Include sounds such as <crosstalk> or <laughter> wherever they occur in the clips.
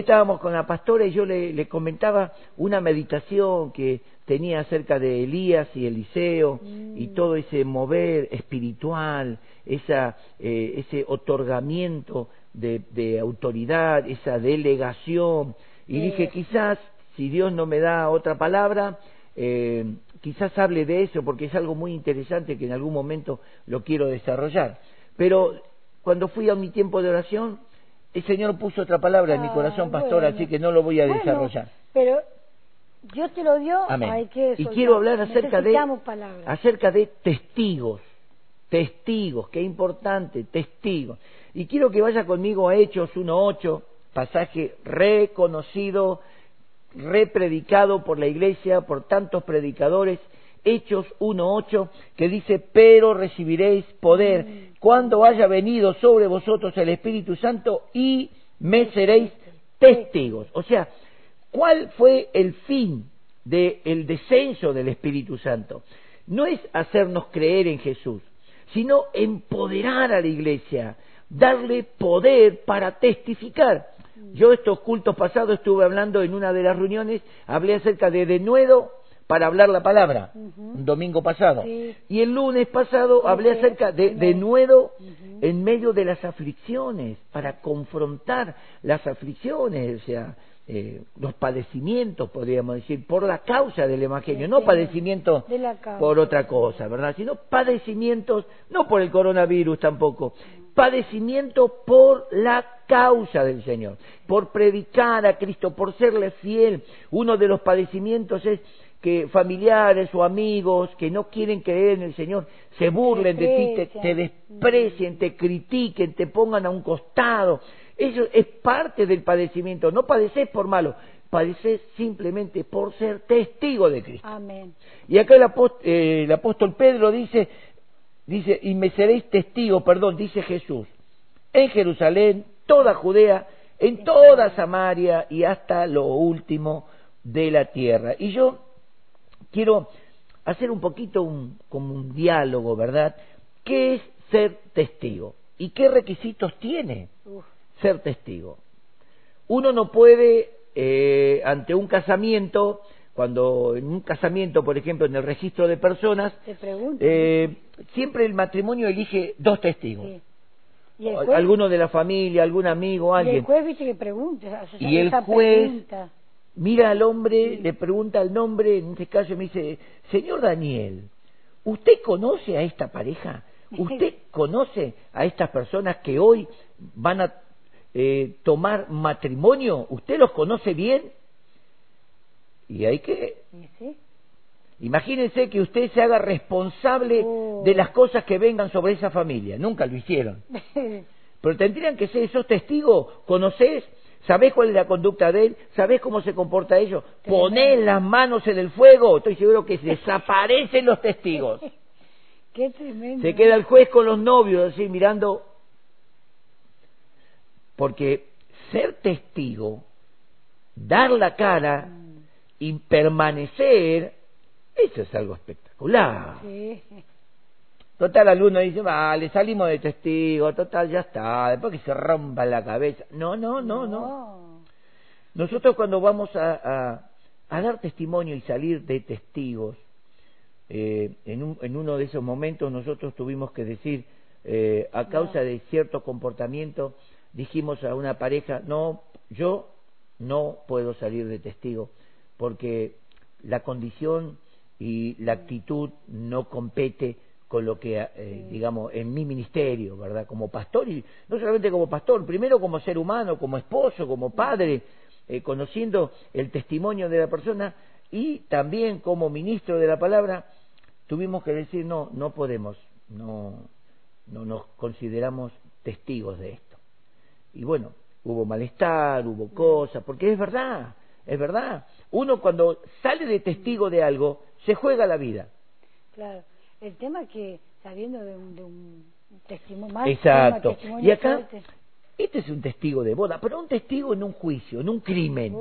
estábamos con la pastora y yo le, le comentaba una meditación que tenía acerca de Elías y Eliseo y Mm. todo ese mover espiritual, esa, eh, ese otorgamiento de, de autoridad, esa delegación. Y Sí. dije, quizás, si Dios no me da otra palabra, eh, quizás hable de eso, porque es algo muy interesante que en algún momento lo quiero desarrollar. Pero cuando fui a mi tiempo de oración, el Señor puso otra palabra en mi Ah, corazón, pastor, bueno. así que no lo voy a Bueno, desarrollar. Pero Dios te lo dio, Amén. hay que Y quiero hablar acerca de, palabras. acerca de testigos, testigos, qué importante, testigos. Y quiero que vaya conmigo a Hechos 1.8, pasaje reconocido, repredicado por la iglesia, por tantos predicadores, Hechos 1.8, que dice, pero recibiréis poder cuando haya venido sobre vosotros el Espíritu Santo y me seréis testigos. O sea, ¿cuál fue el fin del descenso del Espíritu Santo? No es hacernos creer en Jesús, sino empoderar a la iglesia, darle poder para testificar. Yo estos cultos pasados estuve hablando en una de las reuniones, hablé acerca de denuedo para hablar la palabra, un domingo pasado. Sí. Y el lunes pasado hablé acerca de amén. denuedo en medio de las aflicciones, para confrontar las aflicciones, o sea, eh, los padecimientos, podríamos decir, por la causa del Evangelio, no padecimientos de la por otra cosa, ¿verdad? Sino padecimientos, no por el coronavirus tampoco, padecimiento por la causa del Señor, por predicar a Cristo, por serle fiel. Uno de los padecimientos es que familiares o amigos que no quieren creer en el Señor se burlen de ti, te, te desprecien, te critiquen, te pongan a un costado. Eso es parte del padecimiento. No padeces por malo, padeces simplemente por ser testigo de Cristo. Amén. Y acá el apóstol, el apóstol Pedro dice, dice, y me seréis testigo, perdón, dice Jesús, en Jerusalén, toda Judea, en toda Samaria y hasta lo último de la tierra. Y yo quiero hacer un poquito un, como un diálogo, ¿verdad? ¿Qué es ser testigo? ¿Y qué requisitos tiene Uf, ser testigo? Uno no puede, eh, ante un casamiento, cuando en un casamiento, por ejemplo, en el registro de personas, eh, siempre el matrimonio elige dos testigos. Sí. Y el O- juez, Alguno de la familia, algún amigo, y el alguien. juez viste que pregunta. esa- Y el juez- pregunta. Mira al hombre, le pregunta al nombre, en este caso me dice, señor Daniel, ¿usted conoce a esta pareja? ¿Usted conoce a estas personas que hoy van a eh, tomar matrimonio? ¿Usted los conoce bien? Y hay que, imagínense que usted se haga responsable Oh. de las cosas que vengan sobre esa familia. Nunca lo hicieron. <laughs> Pero tendrían que ser esos testigos, ¿conocés? ¿Sabés cuál es la conducta de él? ¿Sabés cómo se comporta ellos? Ponés las manos en el fuego, estoy seguro que desaparecen los testigos. <laughs> Qué tremendo. Se queda el juez con los novios así mirando. Porque ser testigo, dar la cara y permanecer, eso es algo espectacular. Sí. Total, alguno dice, vale, salimos de testigo, total, ya está, después que se rompa la cabeza. No, no, no, no. Nosotros cuando vamos a, a- a dar testimonio y salir de testigos, eh, en, un- en uno de esos momentos nosotros tuvimos que decir, eh, a causa de cierto comportamiento, dijimos a una pareja, no, yo no puedo salir de testigo, porque la condición y la actitud no compete con lo que, eh, digamos, en mi ministerio, ¿verdad? Como pastor, y no solamente como pastor, primero como ser humano, como esposo, como padre, eh, conociendo el testimonio de la persona y también como ministro de la palabra, tuvimos que decir, no, no podemos, no, no nos consideramos testigos de esto. Y bueno, hubo malestar, hubo cosas, porque es verdad, es verdad. Uno cuando sale de testigo de algo, se juega la vida. Claro. El tema que, sabiendo de un, de un testimonio más, Exacto. testimonio Y acá, fuerte. este es un testigo de boda, pero un testigo en un juicio, en un crimen.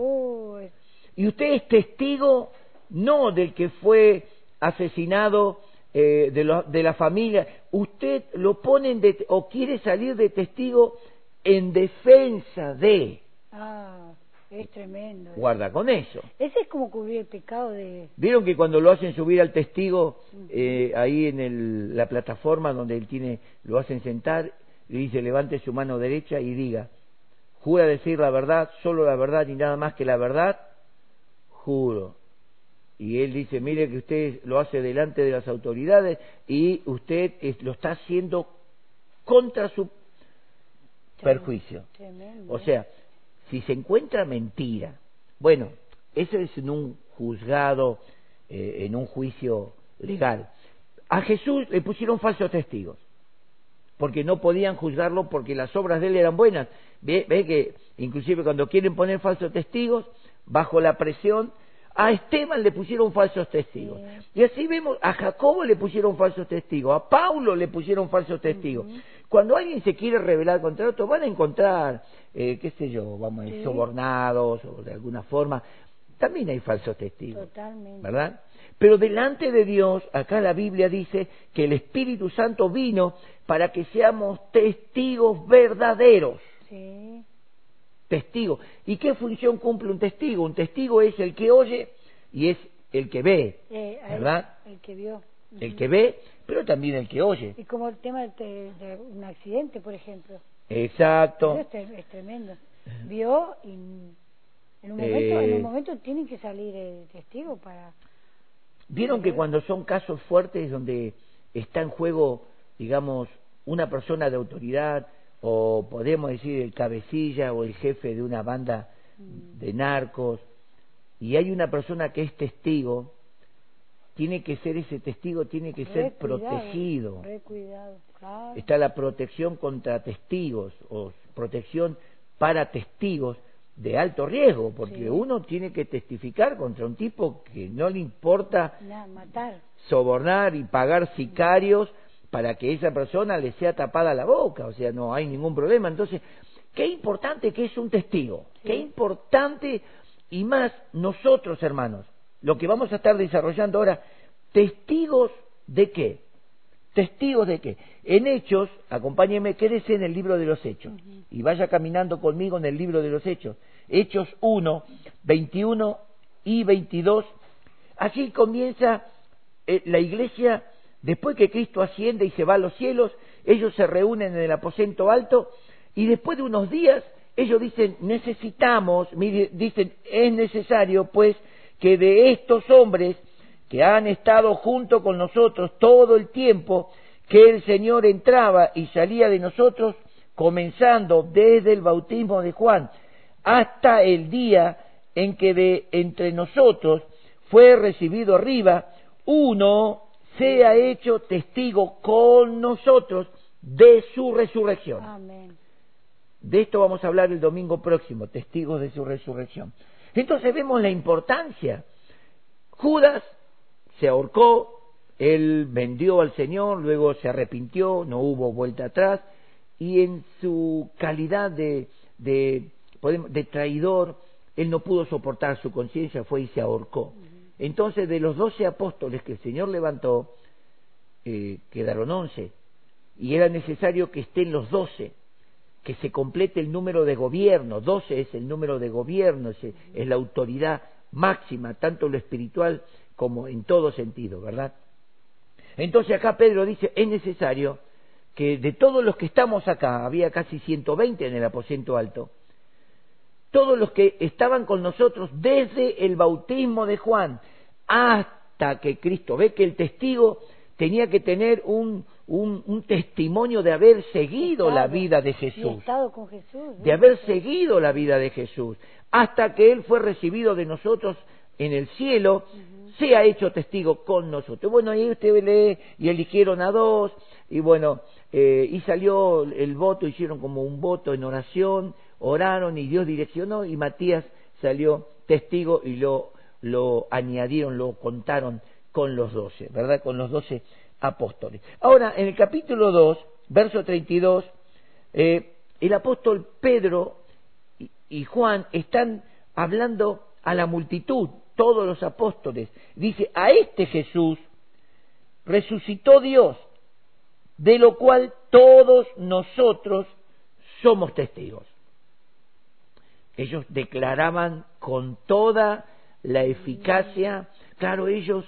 Y usted es testigo no del que fue asesinado eh, de, lo- de la familia, usted lo pone en det- o quiere salir de testigo en defensa de. ah, Es tremendo. Guarda con eso. Ese es como cubrir el pecado de... ¿Vieron que cuando lo hacen subir al testigo eh, ahí en el, la plataforma donde él tiene, lo hacen sentar, le dice levante su mano derecha y diga, jura decir la verdad, solo la verdad y nada más que la verdad, juro. Y él dice, mire que usted lo hace delante de las autoridades y usted lo está haciendo contra su perjuicio. O sea, si se encuentra mentira, bueno, eso es en un juzgado, eh, en un juicio legal. A Jesús le pusieron falsos testigos, porque no podían juzgarlo porque las obras de él eran buenas. Ve, ve que inclusive cuando quieren poner falsos testigos, bajo la presión, a Esteban le pusieron falsos testigos. Y así vemos, a Jacobo le pusieron falsos testigos, a Paulo le pusieron falsos testigos. Cuando alguien se quiere rebelar contra otro, van a encontrar, eh, qué sé yo, vamos a decir, sobornados o de alguna forma. También hay falsos testigos. Totalmente. ¿Verdad? Pero delante de Dios, acá la Biblia dice que el Espíritu Santo vino para que seamos testigos verdaderos. Sí testigo. ¿Y qué función cumple un testigo? Un testigo es el que oye y es el que ve, eh, ¿verdad? El que vio. El que ve, pero también el que oye. Y como el tema de, un accidente, por ejemplo. Exacto. Eso es, tremendo. Vio y en un momento, en un eh. momento tiene que salir el testigo para... Vieron que cuando son casos fuertes donde está en juego, digamos, una persona de autoridad, o podemos decir el cabecilla o el jefe de una banda de narcos, y hay una persona que es testigo, tiene que ser ese testigo, tiene que ser protegido. Está la protección contra testigos o protección para testigos de alto riesgo, porque uno tiene que testificar contra un tipo que no le importa sobornar y pagar sicarios para que esa persona le sea tapada la boca, o sea, no hay ningún problema. Entonces, qué importante que es un testigo, qué importante y más nosotros, hermanos, lo que vamos a estar desarrollando ahora, testigos de qué? Testigos de qué? En Hechos, acompáñeme, quédese en el libro de los Hechos y vaya caminando conmigo en el libro de los Hechos. Hechos 1, 21 y 22. Allí comienza eh, la iglesia Después que Cristo asciende y se va a los cielos, ellos se reúnen en el aposento alto y después de unos días ellos dicen, necesitamos, dicen, es necesario pues que de estos hombres que han estado junto con nosotros todo el tiempo, que el Señor entraba y salía de nosotros, comenzando desde el bautismo de Juan hasta el día en que de entre nosotros fue recibido arriba uno sea hecho testigo con nosotros de su resurrección. De esto vamos a hablar el domingo próximo, testigos de su resurrección. Entonces vemos la importancia. Judas se ahorcó, él vendió al Señor, luego se arrepintió, no hubo vuelta atrás, y en su calidad de, de, de traidor, él no pudo soportar su conciencia, fue y se ahorcó. Entonces, de los doce apóstoles que el Señor levantó, eh, quedaron once, y era necesario que estén los doce, que se complete el número de gobierno, doce es el número de gobierno, es, la autoridad máxima, tanto lo espiritual como en todo sentido, ¿verdad? Entonces acá Pedro dice, es necesario que de todos los que estamos acá, había casi 120 en el aposento alto, todos los que estaban con nosotros desde el bautismo de Juan hasta que Cristo, ve que el testigo tenía que tener un, un, testimonio de haber seguido la vida de Jesús, de haber seguido la vida de Jesús, hasta que Él fue recibido de nosotros en el cielo, se ha hecho testigo con nosotros. Bueno, ahí usted lee y eligieron a dos, y bueno, eh, y salió el voto, hicieron como un voto en oración, oraron y Dios direccionó y Matías salió testigo y lo, lo añadieron, lo contaron con los doce, ¿verdad? Con los doce apóstoles. Ahora, en el capítulo 2, verso 32, eh, el apóstol Pedro y Juan están hablando a la multitud, todos los apóstoles. Dice, a este Jesús resucitó Dios, de lo cual todos nosotros somos testigos. Ellos declaraban con toda la eficacia, claro, ellos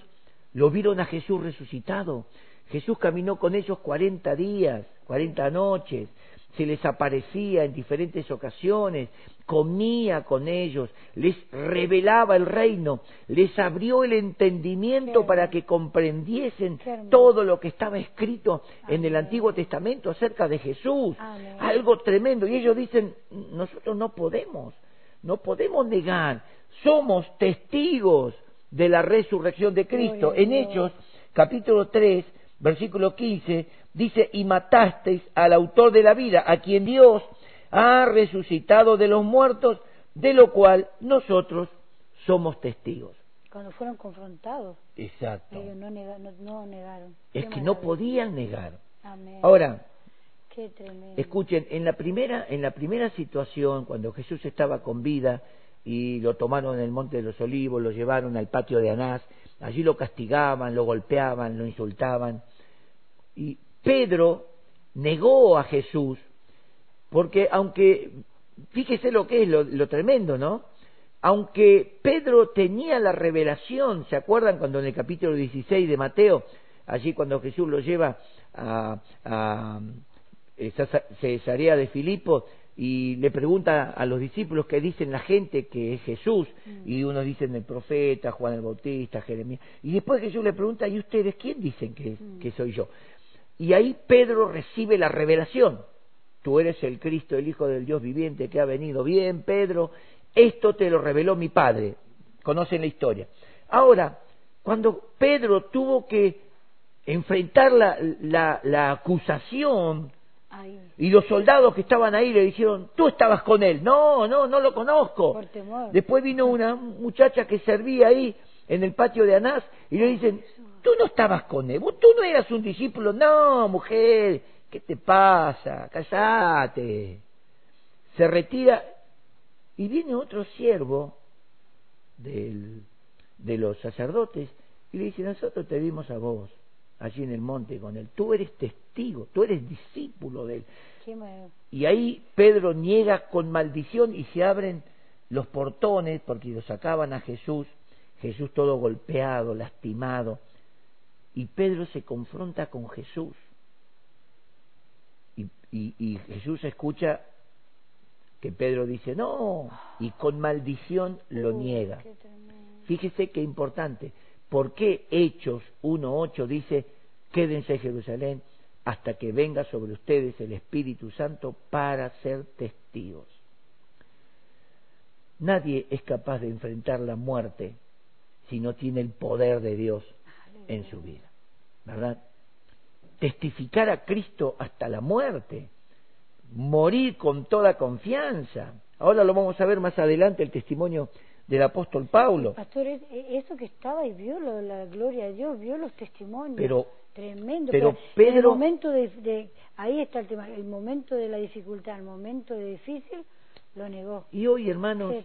lo vieron a Jesús resucitado. Jesús caminó con ellos cuarenta días, cuarenta noches, se les aparecía en diferentes ocasiones, comía con ellos, les revelaba el reino, les abrió el entendimiento para que comprendiesen todo lo que estaba escrito en el Antiguo Testamento acerca de Jesús. Algo tremendo. Y ellos dicen, nosotros no podemos, no podemos negar, somos testigos de la resurrección de Cristo. En Hechos, capítulo 3, versículo 15, dice, y matasteis al autor de la vida, a quien Dios ha resucitado de los muertos, de lo cual nosotros somos testigos. Cuando fueron confrontados. Exacto. Ellos no, negaron. Es que no podían negar. Ahora, escuchen, en la primera, en la primera situación, cuando Jesús estaba con vida y lo tomaron en el monte de los olivos, lo llevaron al patio de Anás, allí lo castigaban, lo golpeaban, lo insultaban, y Pedro negó a Jesús, porque aunque, fíjese lo que es lo, tremendo, ¿no? Aunque Pedro tenía la revelación, ¿se acuerdan cuando en el capítulo 16 de Mateo, allí cuando Jesús lo lleva a, a, Cesarea de Filipo y le pregunta a los discípulos qué dicen la gente que es Jesús, mm. y unos dicen el profeta, Juan el Bautista, Jeremías, y después Jesús le pregunta, ¿y ustedes quién dicen que, mm. que soy yo? Y ahí Pedro recibe la revelación. Tú eres el Cristo, el Hijo del Dios viviente que ha venido. Bien, Pedro, esto te lo reveló mi Padre. Conocen la historia. Ahora, cuando Pedro tuvo que enfrentar la, la, acusación, y los soldados que estaban ahí le dijeron, tú estabas con él. No, no, no lo conozco. Después vino una muchacha que servía ahí en el patio de Anás y le dicen, tú no estabas con él, tú no eras un discípulo, no, mujer, ¿qué te pasa? Cállate. Se retira y viene otro siervo del, de los sacerdotes y le dice, nosotros te vimos a vos allí en el monte con él, tú eres testigo, tú eres discípulo de él. Y ahí Pedro niega con maldición y se abren los portones porque lo sacaban a Jesús, Jesús todo golpeado, lastimado y Pedro se confronta con Jesús. Y, Jesús escucha que Pedro dice no, y con maldición lo niega. Fíjese qué importante. ¿Por qué Hechos 1.8 dice, quédense en Jerusalén hasta que venga sobre ustedes el Espíritu Santo para ser testigos? Nadie es capaz de enfrentar la muerte si no tiene el poder de Dios en su vida, ¿verdad? Testificar a Cristo hasta la muerte, morir con toda confianza. Ahora lo vamos a ver más adelante, el testimonio del apóstol Pablo. Pastor, eso que estaba y vio la gloria de Dios, vio los testimonios. Pero, tremendo. Pero, Pedro, el momento de, ahí está el tema, el momento de la dificultad, el momento de difícil, lo negó. Y hoy, hermanos,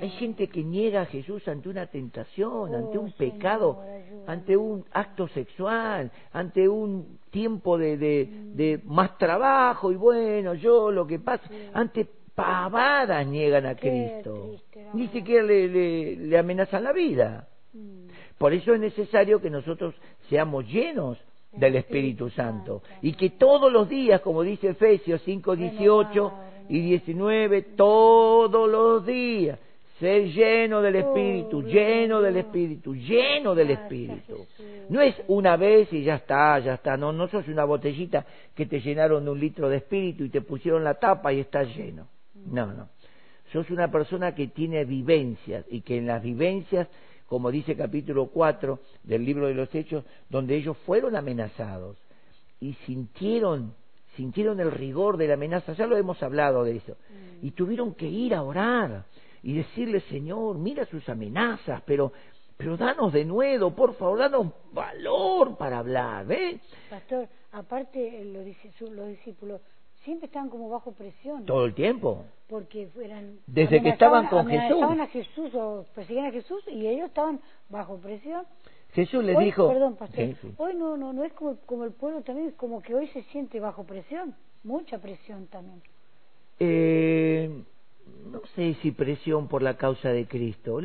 hay gente que niega a Jesús ante una tentación, ante un pecado, ante un acto sexual, ante un tiempo de, de, de, mm. más trabajo y bueno, yo lo que pasa, ante pavadas niegan a Cristo. Ni siquiera le, le, le, amenazan la vida. Mm. Por eso es necesario que nosotros seamos llenos del Espíritu Santo y que todos los días, como dice Efesios 5:18, y 19 todos los días. Ser lleno del Espíritu, lleno del Espíritu, lleno del Espíritu. No es una vez y ya está, ya está. No, no sos una botellita que te llenaron de un litro de Espíritu y te pusieron la tapa y estás lleno. No, no. Sos una persona que tiene vivencias y que en las vivencias, como dice capítulo 4 del libro de los Hechos, donde ellos fueron amenazados y sintieron sintieron el rigor de la amenaza, ya lo hemos hablado de eso, y tuvieron que ir a orar y decirle, Señor, mira sus amenazas, pero, pero danos de nuevo, por favor, danos valor para hablar, ¿ves? Pastor, aparte los, discípulos siempre estaban como bajo presión. Todo el tiempo. Porque eran... Desde que estaban con Jesús. a Jesús o perseguían a Jesús y ellos estaban bajo presión. Jesús les dijo. Perdón, pastor. Hoy no, no, no es como, como el pueblo también, es como que hoy se siente bajo presión, mucha presión también. Eh, no sé si presión por la causa de Cristo,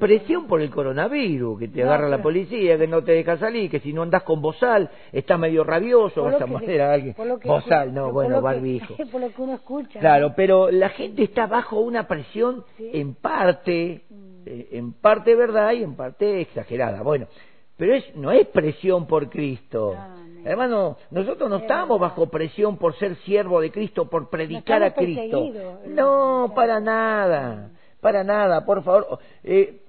presión por el coronavirus, que te agarra la policía, que no te deja salir, que si no andas con bozal, estás medio rabioso, vas a morder a alguien. Bozal, no, bueno, barbijo. <laughs> por lo que uno escucha. Claro, pero la gente está bajo una presión en parte, mm. eh, en parte verdad y en parte exagerada. Bueno, pero es, no es presión por Cristo. Hermano, nosotros no estamos bajo presión por ser siervo de Cristo, por predicar a Cristo. No, para nada, para nada, por favor. Eh,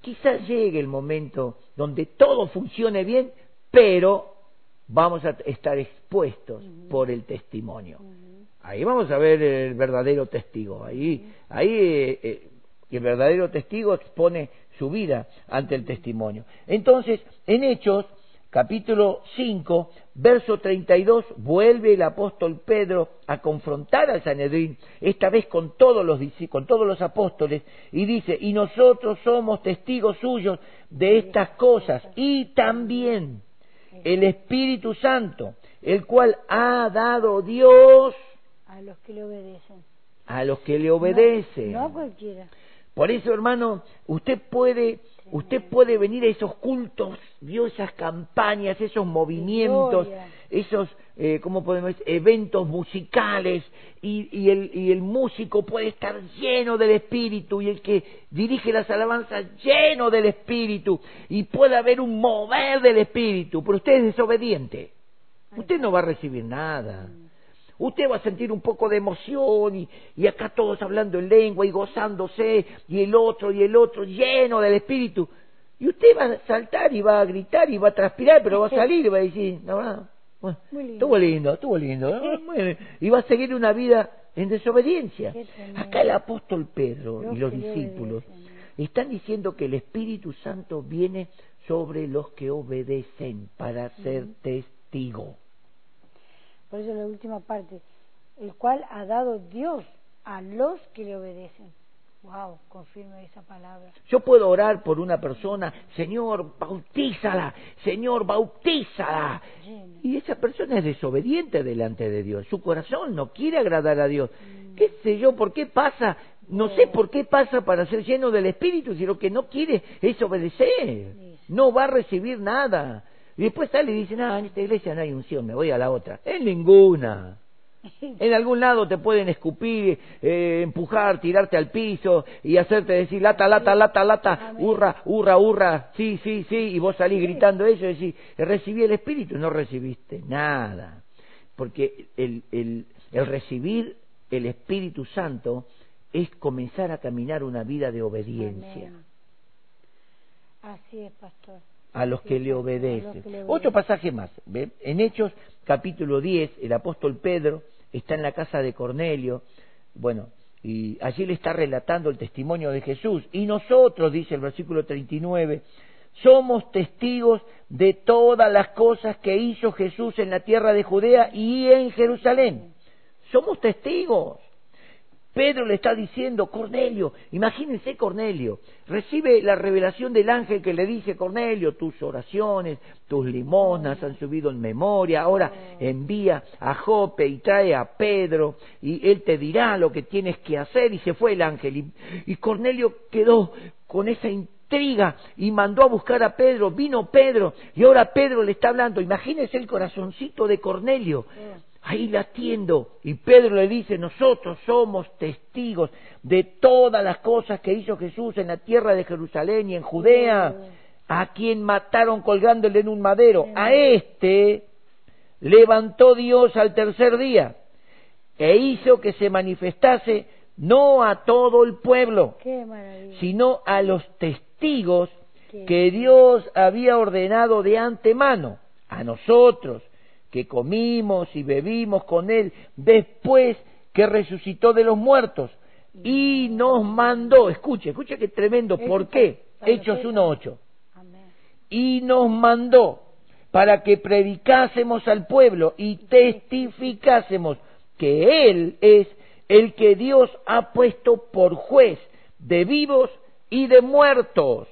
quizás llegue el momento donde todo funcione bien, pero vamos a estar expuestos por el testimonio. Ahí vamos a ver el verdadero testigo. Ahí, ahí eh, eh, el verdadero testigo expone su vida ante el testimonio. Entonces, en Hechos capítulo 5, verso 32, vuelve el apóstol Pedro a confrontar al Sanedrín, esta vez con todos los, con todos los apóstoles, y dice, y nosotros somos testigos suyos de estas cosas, y también el Espíritu Santo, el cual ha dado Dios a los que le obedecen. A los que le obedecen. no a cualquiera. Por eso, hermano, usted puede Usted puede venir a esos cultos, vio esas campañas, esos movimientos, esos, eh, ¿cómo podemos decir? Eventos musicales y, y, el, y el músico puede estar lleno del Espíritu y el que dirige las alabanzas lleno del Espíritu y puede haber un mover del Espíritu, pero usted es desobediente. Usted no va a recibir nada. Usted va a sentir un poco de emoción y, y, acá todos hablando en lengua y gozándose y el otro y el otro lleno del espíritu. Y usted va a saltar y va a gritar y va a transpirar, pero va a salir y va a decir, no, bueno, estuvo lindo, estuvo lindo. <laughs> Y va a seguir una vida en desobediencia. Acá el apóstol Pedro y los discípulos están diciendo que el Espíritu Santo viene sobre los que obedecen para ser testigo. Por eso la última parte, el cual ha dado Dios a los que le obedecen. Wow, confirme esa palabra. Yo puedo orar por una persona, Señor, bautízala, Señor, bautízala. Y esa persona es desobediente delante de Dios. Su corazón no quiere agradar a Dios. Mm. ¿Qué sé yo? ¿Por qué pasa? No sé por qué pasa para ser lleno del Espíritu si lo que no quiere es obedecer. No va a recibir nada. Y después sale y dice, no, en esta iglesia no hay unción, me voy a la otra. En ninguna. <laughs> En algún lado te pueden escupir, eh, empujar, tirarte al piso y hacerte decir lata, lata, lata, lata, hurra, hurra, hurra, sí, sí, sí, y vos salís gritando eso y decís, recibí el Espíritu, no recibiste nada. Porque el, el, el recibir el Espíritu Santo es comenzar a caminar una vida de obediencia. Así es, pastor a los que le obedecen. Otro pasaje más, ¿ve? en Hechos capítulo 10, el apóstol Pedro está en la casa de Cornelio, bueno, y allí le está relatando el testimonio de Jesús. Y nosotros, dice el versículo 39, somos testigos de todas las cosas que hizo Jesús en la tierra de Judea y en Jerusalén. Somos testigos. Pedro le está diciendo, Cornelio, imagínense Cornelio, recibe la revelación del ángel que le dice, Cornelio, tus oraciones, tus limonas han subido en memoria, ahora envía a Jope y trae a Pedro y él te dirá lo que tienes que hacer y se fue el ángel. Y, y Cornelio quedó con esa intriga y mandó a buscar a Pedro, vino Pedro y ahora Pedro le está hablando, imagínense el corazoncito de Cornelio ahí latiendo. Y Pedro le dice, nosotros somos testigos de todas las cosas que hizo Jesús en la tierra de Jerusalén y en Judea, a quien mataron colgándole en un madero. A este levantó Dios al tercer día e hizo que se manifestase no a todo el pueblo, sino a los testigos que Dios había ordenado de antemano, a nosotros, que comimos y bebimos con Él después que resucitó de los muertos y nos mandó, escuche, escuche que tremendo, ¿por qué? Hechos 1.8. Y nos mandó para que predicásemos al pueblo y testificásemos que Él es el que Dios ha puesto por juez de vivos y de muertos.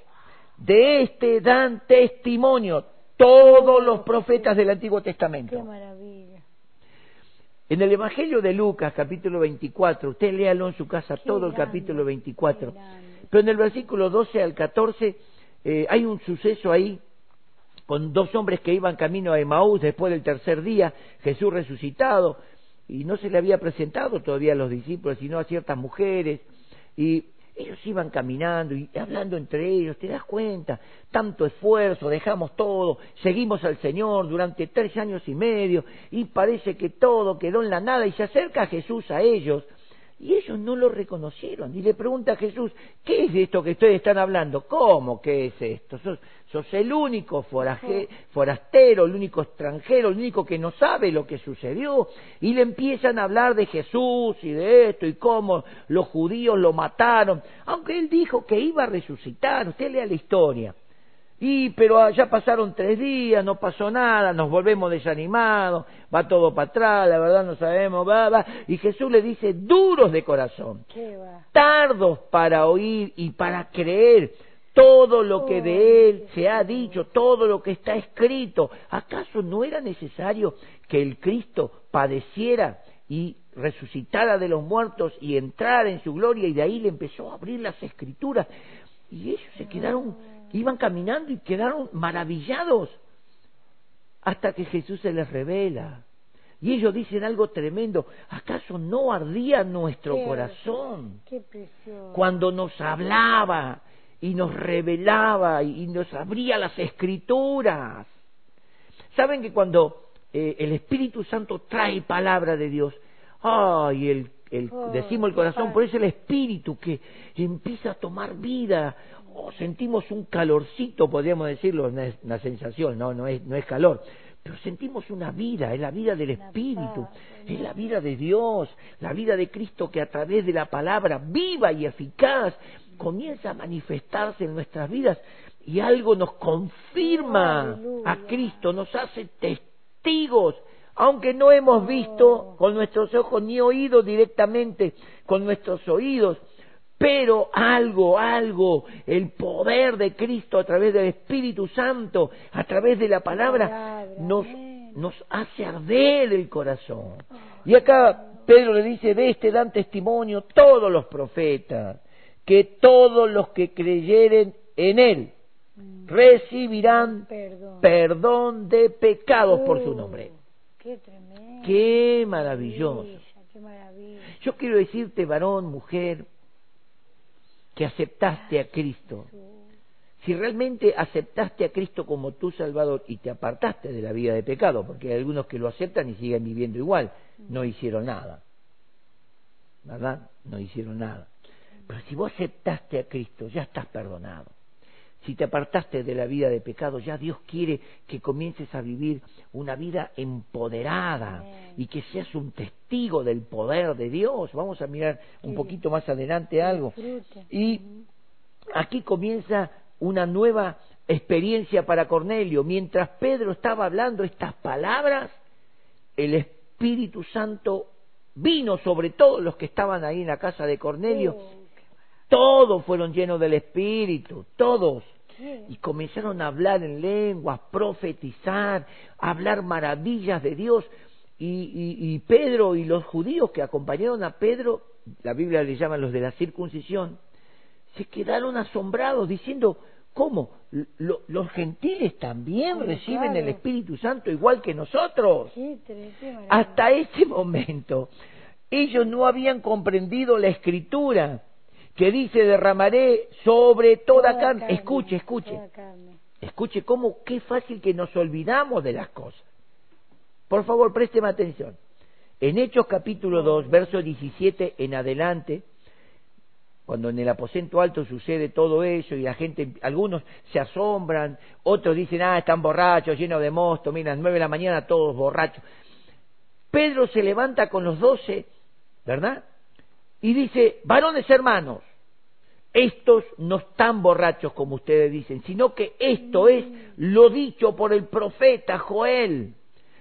De este dan testimonio todos los profetas del Antiguo Testamento. Qué maravilla. En el Evangelio de Lucas, capítulo 24, usted léalo en su casa todo el capítulo 24, pero en el versículo 12 al 14 eh, hay un suceso ahí con dos hombres que iban camino a Emaús después del tercer día, Jesús resucitado, y no se le había presentado todavía a los discípulos, sino a ciertas mujeres, y ellos iban caminando y hablando entre ellos, te das cuenta, tanto esfuerzo, dejamos todo, seguimos al Señor durante tres años y medio y parece que todo quedó en la nada y se acerca Jesús a ellos y ellos no lo reconocieron. Y le pregunta a Jesús, ¿qué es esto que ustedes están hablando? ¿Cómo que es esto? Sos, el único forastero, el único extranjero, el único que no sabe lo que sucedió. Y le empiezan a hablar de Jesús y de esto y cómo los judíos lo mataron. Aunque él dijo que iba a resucitar. Usted lea la historia. Y pero ya pasaron tres días, no pasó nada, nos volvemos desanimados, va todo para atrás, la verdad no sabemos, va, va. Y Jesús le dice, duros de corazón, tardos para oír y para creer todo lo que de él se ha dicho, todo lo que está escrito. ¿Acaso no era necesario que el Cristo padeciera y resucitara de los muertos y entrara en su gloria? Y de ahí le empezó a abrir las escrituras. Y ellos se quedaron iban caminando y quedaron maravillados hasta que Jesús se les revela. Y ellos dicen algo tremendo, ¿acaso no ardía nuestro corazón cuando nos hablaba y nos revelaba y nos abría las escrituras? ¿Saben que cuando eh, el Espíritu Santo trae palabra de Dios, ay, el, el decimos el corazón, por eso el Espíritu que empieza a tomar vida, sentimos un calorcito, podríamos decirlo, una, sensación, no, no es, no es calor, pero sentimos una vida, es la vida del Espíritu, es la vida de Dios, la vida de Cristo que a través de la palabra viva y eficaz comienza a manifestarse en nuestras vidas y algo nos confirma a Cristo, nos hace testigos, aunque no hemos visto oh. con nuestros ojos ni oído directamente con nuestros oídos, pero algo, algo, el poder de Cristo a través del Espíritu Santo, a través de la palabra, nos, nos hace arder el corazón. Y acá Pedro le dice, de este dan testimonio todos los profetas, que todos los que creyeren en Él mm. recibirán perdón, de pecados por su nombre. Oh, qué tremendo. Qué maravilloso. Yo quiero decirte, varón, mujer, que aceptaste a Cristo, si realmente aceptaste a Cristo como tu Salvador y te apartaste de la vida de pecado, porque hay algunos que lo aceptan y siguen viviendo igual, no hicieron nada, ¿verdad? No hicieron nada. Pero si vos aceptaste a Cristo, ya estás perdonado. Si te apartaste de la vida de pecado, ya Dios quiere que comiences a vivir una vida empoderada y que seas un testigo del poder de Dios. Vamos a mirar un poquito más adelante algo. Y aquí comienza una nueva experiencia para Cornelio. Mientras Pedro estaba hablando estas palabras, el Espíritu Santo vino sobre todos los que estaban ahí en la casa de Cornelio. Todos fueron llenos del Espíritu, todos. Y comenzaron a hablar en lenguas, profetizar, hablar maravillas de Dios. Y, Pedro y los judíos que acompañaron a Pedro, la Biblia le llama los de la circuncisión, se quedaron asombrados diciendo, ¿cómo? los gentiles también reciben el Espíritu Santo igual que nosotros. Hasta ese momento ellos no habían comprendido la escritura que dice derramaré sobre toda, carne. Escuche, escuche. Escuche cómo, qué fácil que nos olvidamos de las cosas. Por favor, présteme atención. En Hechos capítulo 2, verso 17 en adelante, cuando en el aposento alto sucede todo eso y la gente, algunos se asombran, otros dicen, ah, están borrachos, llenos de mosto, mira, a las nueve de la mañana todos borrachos. Pedro se levanta con los doce, ¿verdad? Y dice, varones hermanos, estos no están borrachos como ustedes dicen, sino que esto es lo dicho por el profeta Joel,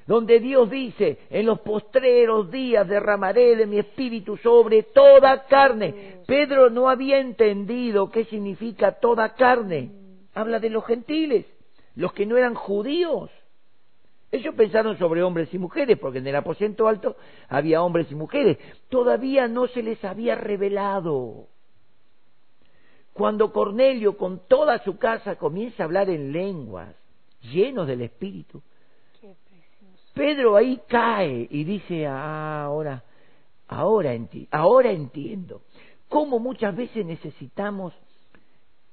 donde Dios dice, en los postreros días derramaré de mi espíritu sobre toda carne. Pedro no había entendido qué significa toda carne. Habla de los gentiles, los que no eran judíos. Ellos pensaron sobre hombres y mujeres, porque en el aposento alto había hombres y mujeres. Todavía no se les había revelado. Cuando Cornelio con toda su casa comienza a hablar en lenguas, llenos del Espíritu, Pedro ahí cae y dice, ah, ahora, ahora, ahora entiendo cómo muchas veces necesitamos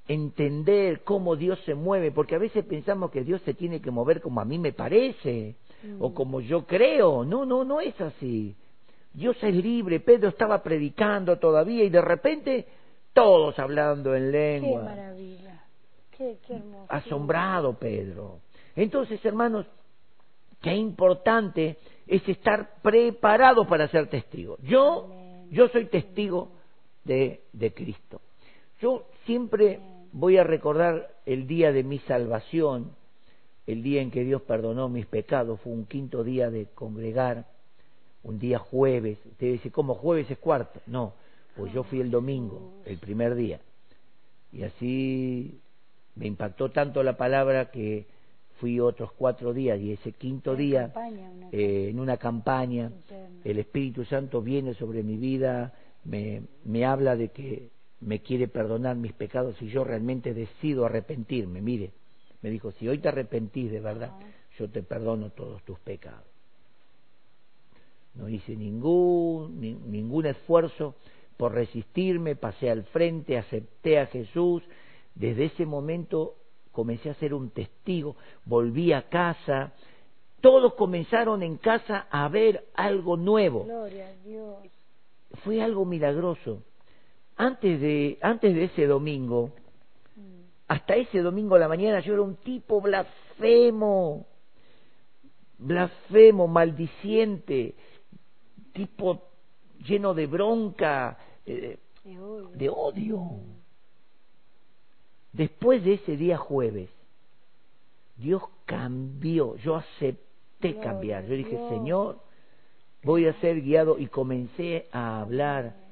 entender cómo Dios se mueve, porque a veces pensamos que Dios se tiene que mover como a mí me parece o mm. como yo creo. No, no, no es así. Dios es libre. Pedro estaba predicando todavía y de repente todos hablando en lengua. Qué maravilla. Qué, hermoso. Asombrado Pedro. Entonces, hermanos, qué importante es estar preparado para ser testigo. Yo, yo soy testigo de, de Cristo. Yo siempre voy a recordar el día de mi salvación, el día en que Dios perdonó mis pecados, fue un quinto día de congregar, un día jueves. Usted dice, ¿cómo jueves es cuarto? No, pues yo fui el domingo, el primer día. Y así me impactó tanto la palabra que fui otros cuatro días y ese quinto día eh, en una campaña el Espíritu Santo viene sobre mi vida, me, me habla de que me quiere perdonar mis pecados si yo realmente decido arrepentirme. Mire, me dijo, si hoy te arrepentís de verdad, yo te perdono todos tus pecados. No hice ningún, ningún esfuerzo por resistirme, pasé al frente, acepté a Jesús. Desde ese momento comencé a ser un testigo, volví a casa, todos comenzaron en casa a ver algo nuevo. Gloria a Dios. Fue algo milagroso antes de, antes de ese domingo, hasta ese domingo a la mañana yo era un tipo blasfemo, blasfemo, maldiciente, tipo lleno de bronca, eh, de odio. Después de ese día jueves, Dios cambió, yo acepté cambiar, yo dije, Señor, voy a ser guiado y comencé a hablar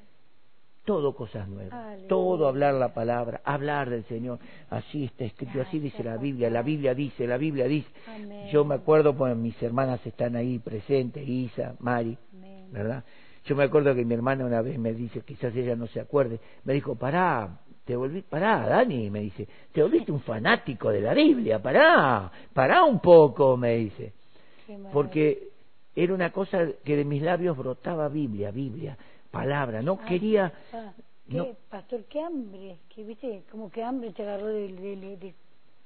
todo cosas nuevas, todo hablar la palabra, hablar del Señor, así está escrito, así dice la Biblia, la Biblia dice, la Biblia dice. Yo me acuerdo, pues mis hermanas están ahí presentes, Isa, Mari, ¿verdad? Yo me acuerdo que mi hermana una vez me dice, quizás ella no se acuerde, me dijo, pará, te volví, pará, Dani, me dice, te volviste un fanático de la Biblia, pará, pará un poco, me dice. Porque era una cosa que de mis labios brotaba Biblia, Biblia palabra, no quería... ¿Qué, pastor, qué hambre, que viste, como que hambre te agarró de, de,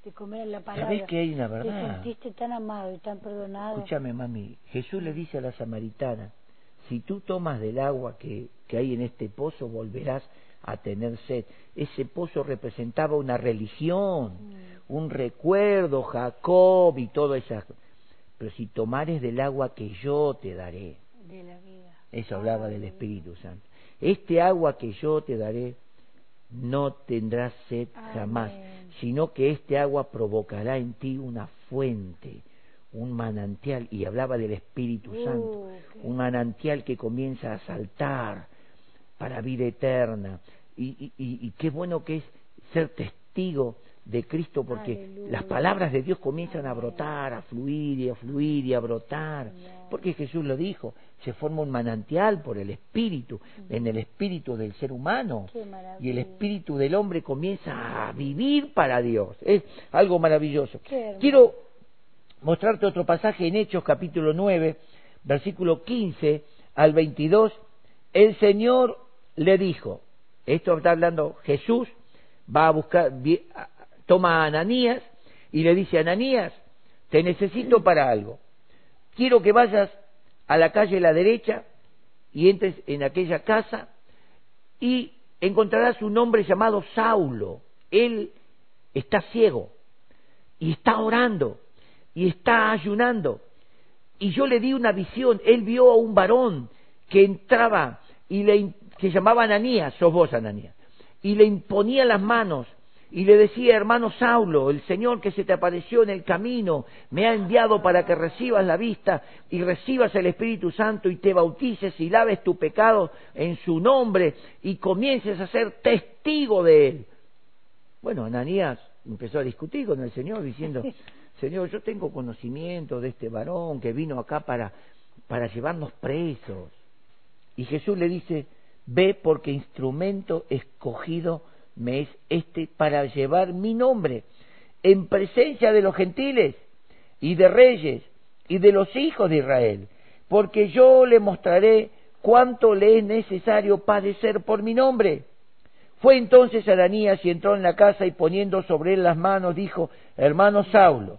de, comer la palabra. ¿Sabés que hay una verdad? Te sentiste tan amado y tan perdonado. Escúchame, mami, Jesús le dice a la samaritana, si tú tomas del agua que, que hay en este pozo, volverás a tener sed. Ese pozo representaba una religión, mm. un recuerdo, Jacob y todo eso. Pero si tomares del agua que yo te daré, de la vida eso hablaba del Espíritu Santo. Este agua que yo te daré no tendrás sed jamás, sino que este agua provocará en ti una fuente, un manantial, y hablaba del Espíritu uh, Santo, un manantial que comienza a saltar para vida eterna. Y, y, qué bueno que es ser testigo de Cristo porque las palabras de Dios comienzan a brotar, a fluir y a fluir y a brotar, porque Jesús lo dijo, se forma un manantial por el espíritu, en el espíritu del ser humano, y el espíritu del hombre comienza a vivir para Dios. Es algo maravilloso. Quiero mostrarte otro pasaje en Hechos capítulo 9, versículo 15 al 22. El Señor le dijo, esto está hablando Jesús, va a buscar, toma a Ananías y le dice, Ananías, te necesito para algo. Quiero que vayas a la calle a la derecha y entres en aquella casa y encontrarás un hombre llamado Saulo. Él está ciego y está orando y está ayunando. Y yo le di una visión, él vio a un varón que entraba y le que llamaba Ananías, sos vos Ananías, y le imponía las manos y le decía, hermano Saulo, el Señor que se te apareció en el camino me ha enviado para que recibas la vista y recibas el Espíritu Santo y te bautices y laves tu pecado en su nombre y comiences a ser testigo de él. Bueno, Ananías empezó a discutir con el Señor diciendo, <laughs> Señor, yo tengo conocimiento de este varón que vino acá para, para llevarnos presos. Y Jesús le dice, ve porque instrumento escogido me es este para llevar mi nombre en presencia de los gentiles y de reyes y de los hijos de Israel, porque yo le mostraré cuánto le es necesario padecer por mi nombre. Fue entonces Ananías y entró en la casa y poniendo sobre él las manos dijo, hermano Saulo,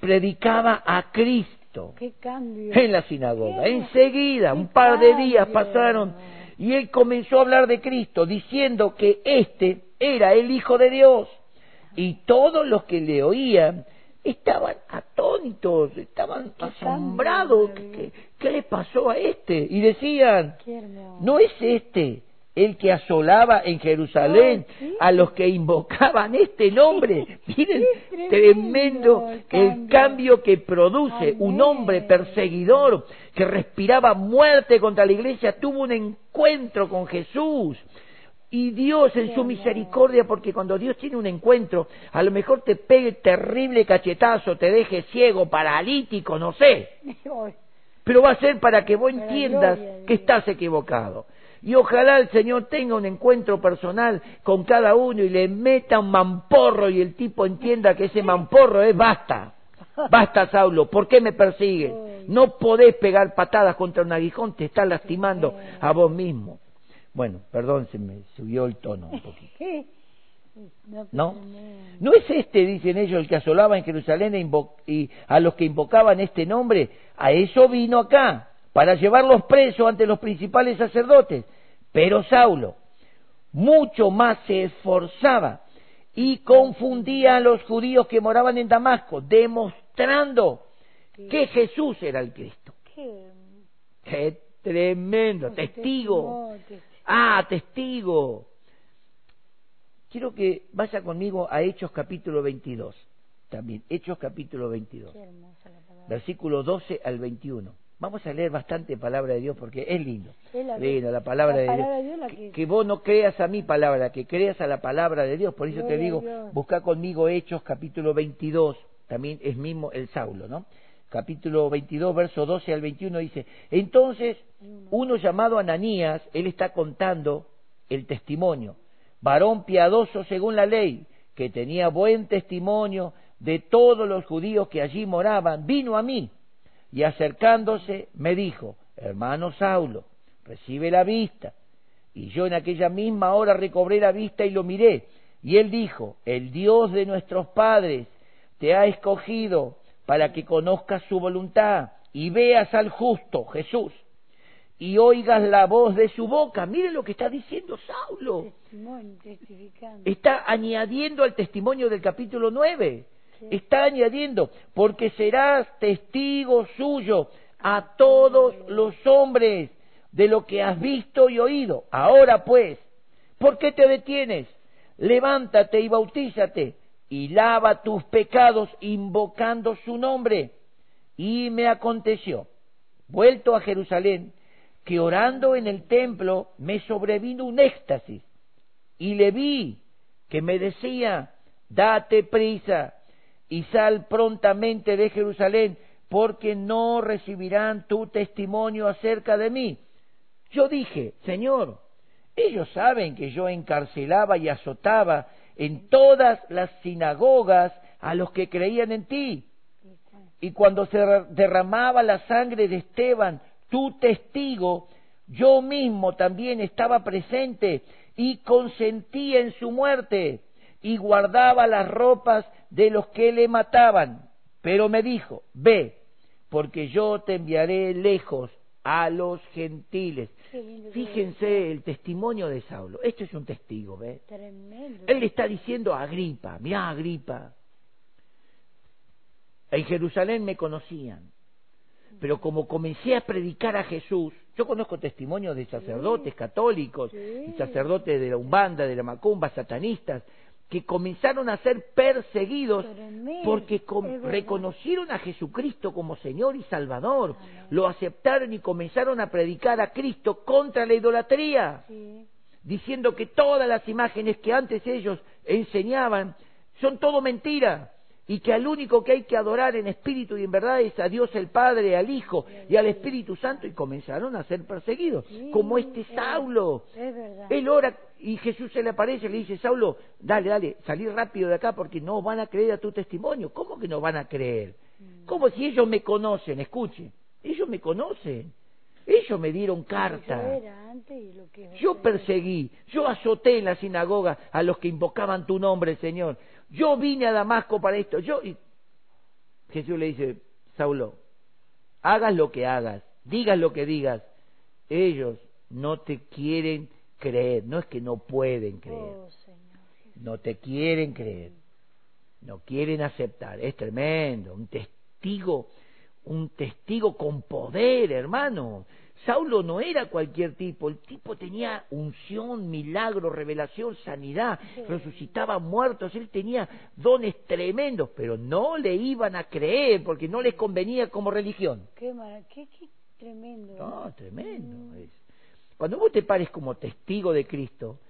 predicaba a Cristo en la sinagoga. Enseguida, un par de días pasaron y él comenzó a hablar de Cristo, diciendo que éste era el Hijo de Dios. Y todos los que le oían estaban atónitos, estaban asombrados. ¿Qué, le pasó a este? Y decían, ¿no es este el que asolaba en Jerusalén a los que invocaban este nombre. Miren, tremendo, el cambio que produce un hombre perseguidor que respiraba muerte contra la iglesia, tuvo un encuentro con Jesús. Y Dios en su misericordia, porque cuando Dios tiene un encuentro, a lo mejor te pegue terrible cachetazo, te deje ciego, paralítico, no sé. <laughs> Pero va a ser para que vos entiendas que estás equivocado. Y ojalá el Señor tenga un encuentro personal con cada uno y le meta un mamporro y el tipo entienda que ese mamporro es basta. Basta, Saulo, ¿por qué me persigues? No podés pegar patadas contra un aguijón, te estás lastimando a vos mismo. Bueno, perdón, se me subió el tono un poquito. <laughs> ¿No? ¿No es este, dicen ellos, el que asolaba en Jerusalén e y a los que invocaban este nombre? A eso vino acá para llevarlos presos ante los principales sacerdotes. Pero Saulo mucho más se esforzaba y confundía a los judíos que moraban en Damasco, demostrando que Jesús era el Cristo. Qué, tremendo, testigo. Ah, testigo. Quiero que vaya conmigo a Hechos capítulo 22, también, Hechos capítulo 22, versículo 12 al 21. Vamos a leer bastante palabra de Dios porque es lindo. lindo, la palabra, de Dios. que, vos no creas a mi palabra, que creas a la palabra de Dios. Por eso te digo, busca conmigo Hechos capítulo 22. También es mismo el Saulo, ¿no? Capítulo 22, verso 12 al 21 dice, entonces uno llamado Ananías, él está contando el testimonio, varón piadoso según la ley, que tenía buen testimonio de todos los judíos que allí moraban, vino a mí y acercándose me dijo, hermano Saulo, recibe la vista. Y yo en aquella misma hora recobré la vista y lo miré. Y él dijo, el Dios de nuestros padres te ha escogido para que conozcas su voluntad y veas al justo, Jesús, y oigas la voz de su boca. Miren lo que está diciendo Saulo. Está añadiendo al testimonio del capítulo 9 está añadiendo, porque serás testigo suyo a todos los hombres de lo que has visto y oído. Ahora pues, ¿por qué te detienes? Levántate y bautízate y lava tus pecados invocando su nombre. Y me aconteció, vuelto a Jerusalén, que orando en el templo me sobrevino un éxtasis y le vi que me decía, date prisa y sal prontamente de Jerusalén, porque no recibirán tu testimonio acerca de mí. Yo dije, Señor, ellos saben que yo encarcelaba y azotaba en todas las sinagogas a los que creían en ti. Y cuando se derramaba la sangre de Esteban, tu testigo, yo mismo también estaba presente y consentía en su muerte y guardaba las ropas de los que le mataban. Pero me dijo, ve, porque yo te enviaré lejos a los gentiles. Fíjense el testimonio de Saulo. Esto es un testigo, ¿ve? Él le está diciendo a Agripa, mira Agripa, En Jerusalén me conocían. Pero como comencé a predicar a Jesús, yo conozco testimonios de sacerdotes católicos, y sacerdotes de la Umbanda, de la Macumba, satanistas, que comenzaron a ser perseguidos porque reconocieron a Jesucristo como Señor y Salvador, lo aceptaron y comenzaron a predicar a Cristo contra la idolatría, diciendo que todas las imágenes que antes ellos enseñaban son todo mentira y que al único que hay que adorar en espíritu y en verdad es a Dios el Padre, al Hijo y al Espíritu Santo y comenzaron a ser perseguidos, como este Saulo. Él ora y Jesús se le aparece y le dice, Saulo, dale, dale, salí rápido de acá porque no van a creer a tu testimonio. ¿Cómo que no van a creer? Mm. ¿Cómo si ellos me conocen? Escuche, ellos me conocen. Ellos me dieron carta. Yo perseguí, yo azoté en la sinagoga a los que invocaban tu nombre, Señor. Yo vine a Damasco para esto. Yo y Jesús le dice, Saulo, hagas lo que hagas, digas lo que digas, ellos no te quieren creer, no es que no pueden creer, oh, no te quieren creer, no quieren aceptar, es tremendo, un testigo, un testigo con poder, hermano, Saulo no era cualquier tipo, el tipo tenía unción, milagro, revelación, sanidad, resucitaba muertos, él tenía dones tremendos, pero no le iban a creer porque no les convenía como religión. Qué, qué, tremendo. No, tremendo. Es. Cuando vos te pares como testigo de Cristo,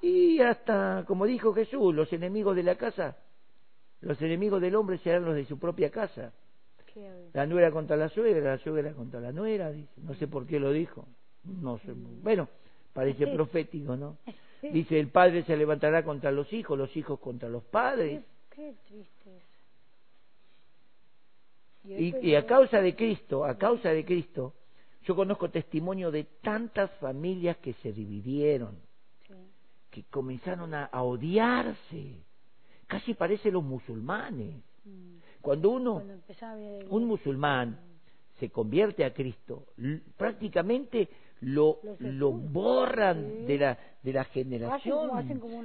y hasta, como dijo Jesús, los enemigos de la casa, los enemigos del hombre serán los de su propia casa. La nuera contra la suegra, la suegra contra la nuera, dice. No sé por qué lo dijo. No sé. Bueno, parece profético, ¿no? <laughs> Dice, el padre se levantará contra los hijos, los hijos contra los padres. Qué, triste Y, a causa de Cristo, a causa de Cristo, yo conozco testimonio de tantas familias que se dividieron, que comenzaron a, odiarse. Casi parece los musulmanes. Mm. Cuando uno, un musulmán, se convierte a Cristo, prácticamente lo, lo borran de la de la generación.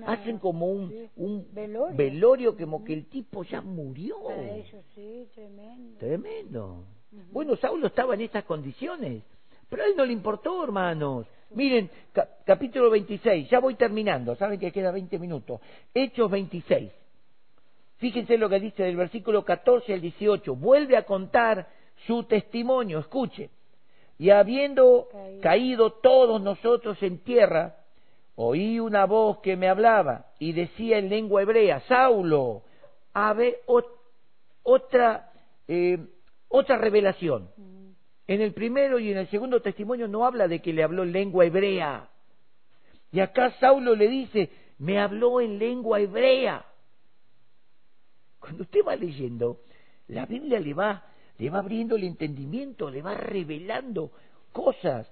Hacen como, un, un velorio. como que el tipo ya murió. Tremendo. Tremendo bueno Saulo estaba en estas condiciones pero a él no le importó hermanos miren capítulo 26 ya voy terminando saben que queda 20 minutos Hechos 26 Fíjense lo que dice del versículo 14 al 18. Vuelve a contar su testimonio. Escuche. Y habiendo caído todos nosotros en tierra, oí una voz que me hablaba y decía en lengua hebrea, Saulo, ave otra, eh, otra revelación. Mm. En el primero y en el segundo testimonio no habla de que le habló en lengua hebrea. Y acá Saulo le dice, me habló en lengua hebrea. Cuando usted va leyendo, la Biblia le va, le va abriendo el entendimiento, le va revelando cosas.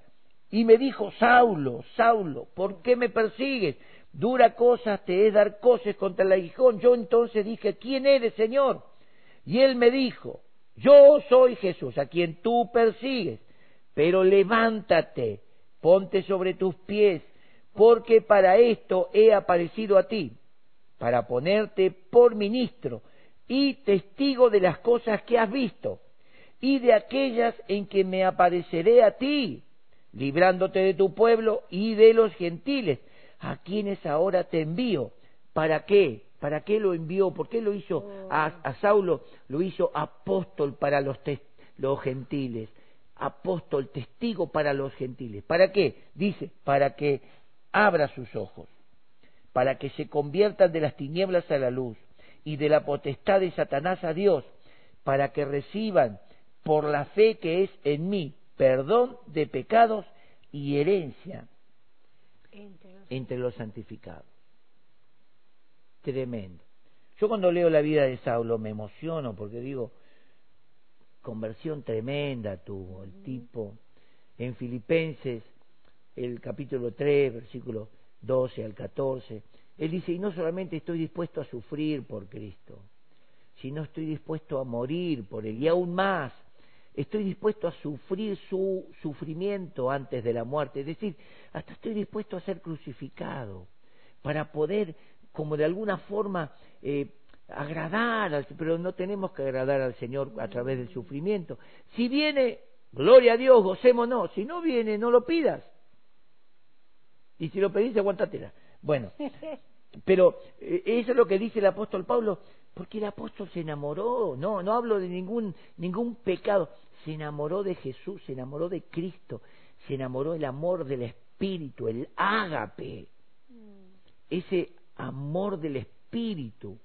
Y me dijo, Saulo, Saulo, ¿por qué me persigues? Dura cosa te es dar cosas contra el aguijón. Yo entonces dije, ¿quién eres, Señor? Y él me dijo, yo soy Jesús, a quien tú persigues, pero levántate, ponte sobre tus pies, porque para esto he aparecido a ti, para ponerte por ministro y testigo de las cosas que has visto y de aquellas en que me apareceré a ti, librándote de tu pueblo y de los gentiles, a quienes ahora te envío. ¿Para qué? ¿Para qué lo envió? ¿Por qué lo hizo a, a Saulo? Lo hizo apóstol para los, los gentiles, apóstol, testigo para los gentiles. ¿Para qué? Dice, para que abra sus ojos, para que se conviertan de las tinieblas a la luz y de la potestad de Satanás a Dios, para que reciban por la fe que es en mí perdón de pecados y herencia entre los, santificados. Tremendo. Yo cuando leo la vida de Saulo me emociono porque digo, conversión tremenda tuvo el tipo. En Filipenses, el capítulo 3, versículo 12 al 14, él dice, y no solamente estoy dispuesto a sufrir por Cristo, sino estoy dispuesto a morir por Él. Y aún más, estoy dispuesto a sufrir su sufrimiento antes de la muerte. Es decir, hasta estoy dispuesto a ser crucificado para poder, como de alguna forma, eh, agradar, al, pero no tenemos que agradar al Señor a través del sufrimiento. Si viene, gloria a Dios, gocémonos. Si no viene, no lo pidas. Y si lo pedís, aguántatela. Bueno, <laughs> pero eh, eso es lo que dice el apóstol Pablo, porque el apóstol se enamoró, no, no hablo de ningún, ningún pecado, se enamoró de Jesús, se enamoró de Cristo, se enamoró del amor del Espíritu, el ágape, mm. ese amor del Espíritu.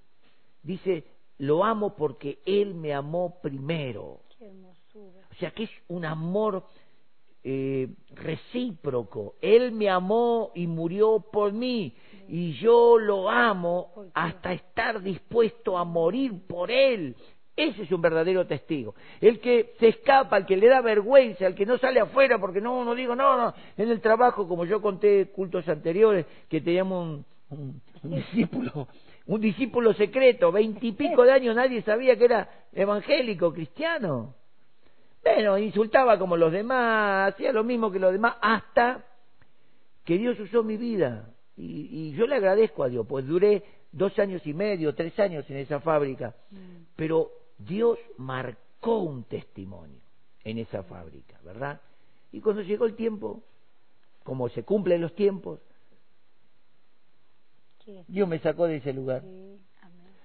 Dice, lo amo porque Él me amó primero. O sea que es un amor eh, recíproco. Él me amó y murió por mí y yo lo amo hasta estar dispuesto a morir por Él. Ese es un verdadero testigo. El que se escapa, el que le da vergüenza, el que no sale afuera porque no, no digo, no, no, en el trabajo, como yo conté cultos anteriores, que teníamos un, un discípulo, un discípulo secreto, veintipico de años nadie sabía que era evangélico, cristiano. Bueno, insultaba como los demás, hacía lo mismo que los demás, hasta que Dios usó mi vida. Y, y yo le agradezco a Dios, pues duré dos años y medio, tres años en esa fábrica. Mm. Pero Dios marcó un testimonio en esa fábrica, ¿verdad? Y cuando llegó el tiempo, como se cumplen los tiempos, Dios me sacó de ese lugar.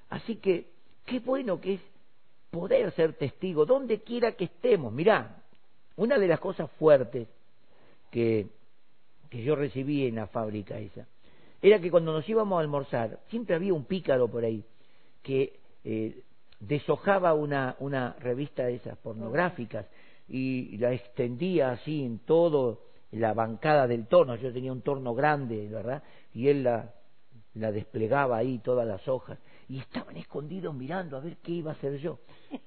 Así que qué bueno que es poder ser testigo donde quiera que estemos. Mirá, una de las cosas fuertes que, que yo recibí en la fábrica esa era que cuando nos íbamos a almorzar, siempre había un pícaro por ahí que eh, deshojaba una, una revista de esas pornográficas y la extendía así en todo la bancada del torno. Yo tenía un torno grande, ¿verdad? Y él la, la desplegaba ahí, todas las hojas. Y estaban escondidos mirando a ver qué iba a hacer yo.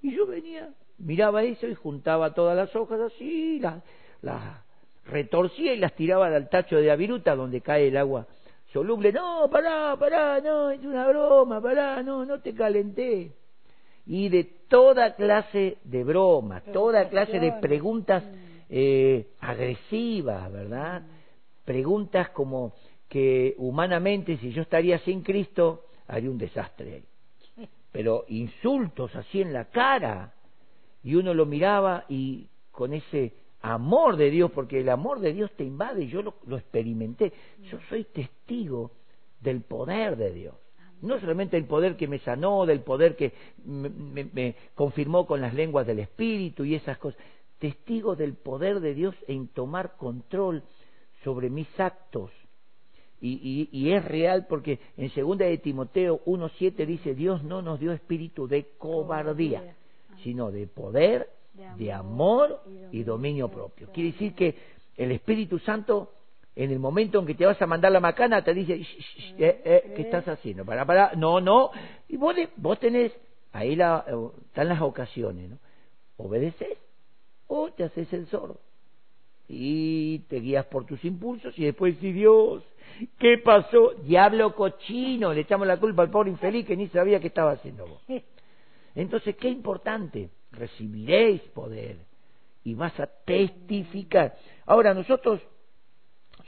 Y yo venía, miraba eso y juntaba todas las hojas así, las, las retorcía y las tiraba al tacho de aviruta donde cae el agua soluble. No, pará, pará, no, es una broma, pará, no, no te calenté y de toda clase de bromas, toda clase de preguntas eh, agresivas, ¿verdad? Preguntas como que humanamente si yo estaría sin Cristo haría un desastre Pero insultos así en la cara y uno lo miraba y con ese amor de Dios, porque el amor de Dios te invade yo lo, lo experimenté, yo soy testigo del poder de Dios. No solamente el poder que me sanó, del poder que me, confirmó con las lenguas del Espíritu y esas cosas, testigo del poder de Dios en tomar control sobre mis actos. Y, y, es real porque en segunda de Timoteo 1.7 dice, Dios no nos dio espíritu de cobardía, sino de poder, de amor y dominio propio. Quiere decir que el Espíritu Santo en el momento en que te vas a mandar la macana, te dice, eh, eh, ¿qué estás haciendo? Para, para, no, no. Y vos, vos tenés, ahí la, eh, están las ocasiones, ¿no? Obedeces o te haces el sordo. Y te guías por tus impulsos y después si Dios, ¿qué pasó? Diablo cochino, le echamos la culpa al pobre infeliz que ni sabía qué estaba haciendo vos. Entonces, qué importante, recibiréis poder y vas a testificar. Ahora, nosotros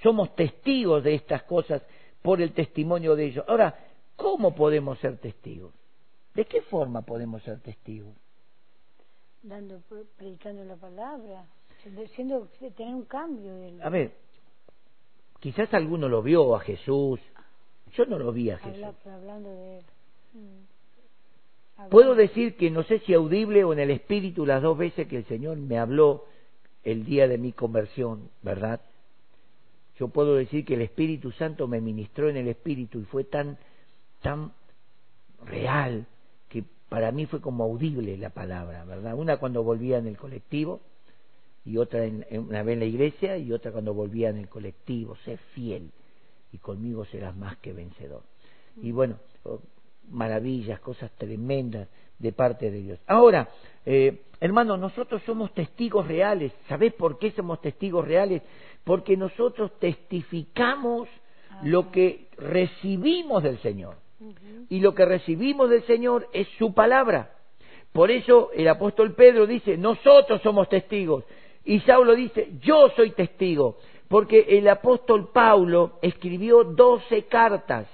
somos testigos de estas cosas por el testimonio de ellos. Ahora, ¿cómo podemos ser testigos? ¿De qué forma podemos ser testigos? Dando, predicando la palabra, siendo, tener un cambio. Del... A ver, quizás alguno lo vio a Jesús, yo no lo vi a Jesús. hablando de mm. Puedo decir que no sé si audible o en el espíritu las dos veces que el Señor me habló el día de mi conversión, ¿verdad? yo puedo decir que el Espíritu Santo me ministró en el Espíritu y fue tan, tan real que para mí fue como audible la palabra, ¿verdad? Una cuando volvía en el colectivo y otra en, una vez en la iglesia y otra cuando volvía en el colectivo, sé fiel y conmigo serás más que vencedor. Y bueno, oh, maravillas, cosas tremendas de parte de Dios. Ahora, eh, hermanos, nosotros somos testigos reales. ¿Sabés por qué somos testigos reales? Porque nosotros testificamos lo ah. que recibimos del Señor. Y lo que recibimos del Señor es su palabra. Por eso el apóstol Pedro dice, nosotros somos testigos. Y Saulo dice, yo soy testigo. Porque el apóstol Paulo escribió doce cartas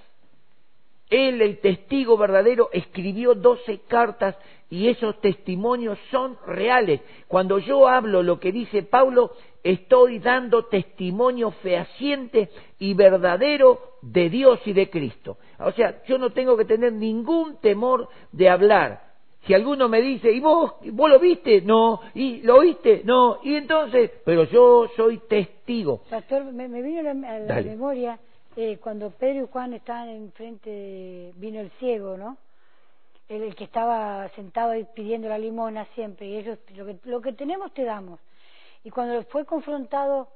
Él, el testigo verdadero, escribió doce cartas y esos testimonios son reales. Cuando yo hablo lo que dice Pablo, estoy dando testimonio fehaciente y verdadero de Dios y de Cristo. O sea, yo no tengo que tener ningún temor de hablar. Si alguno me dice, ¿y vos, vos lo viste? No. ¿Y lo oíste? No. Y entonces, pero yo soy testigo. Pastor, me, vino a la, memoria eh, cuando Pedro y Juan estaban enfrente, vino el ciego, ¿no? El, que estaba sentado ahí pidiendo la limona siempre, y ellos, lo que, lo que tenemos te damos. Y cuando fue confrontado,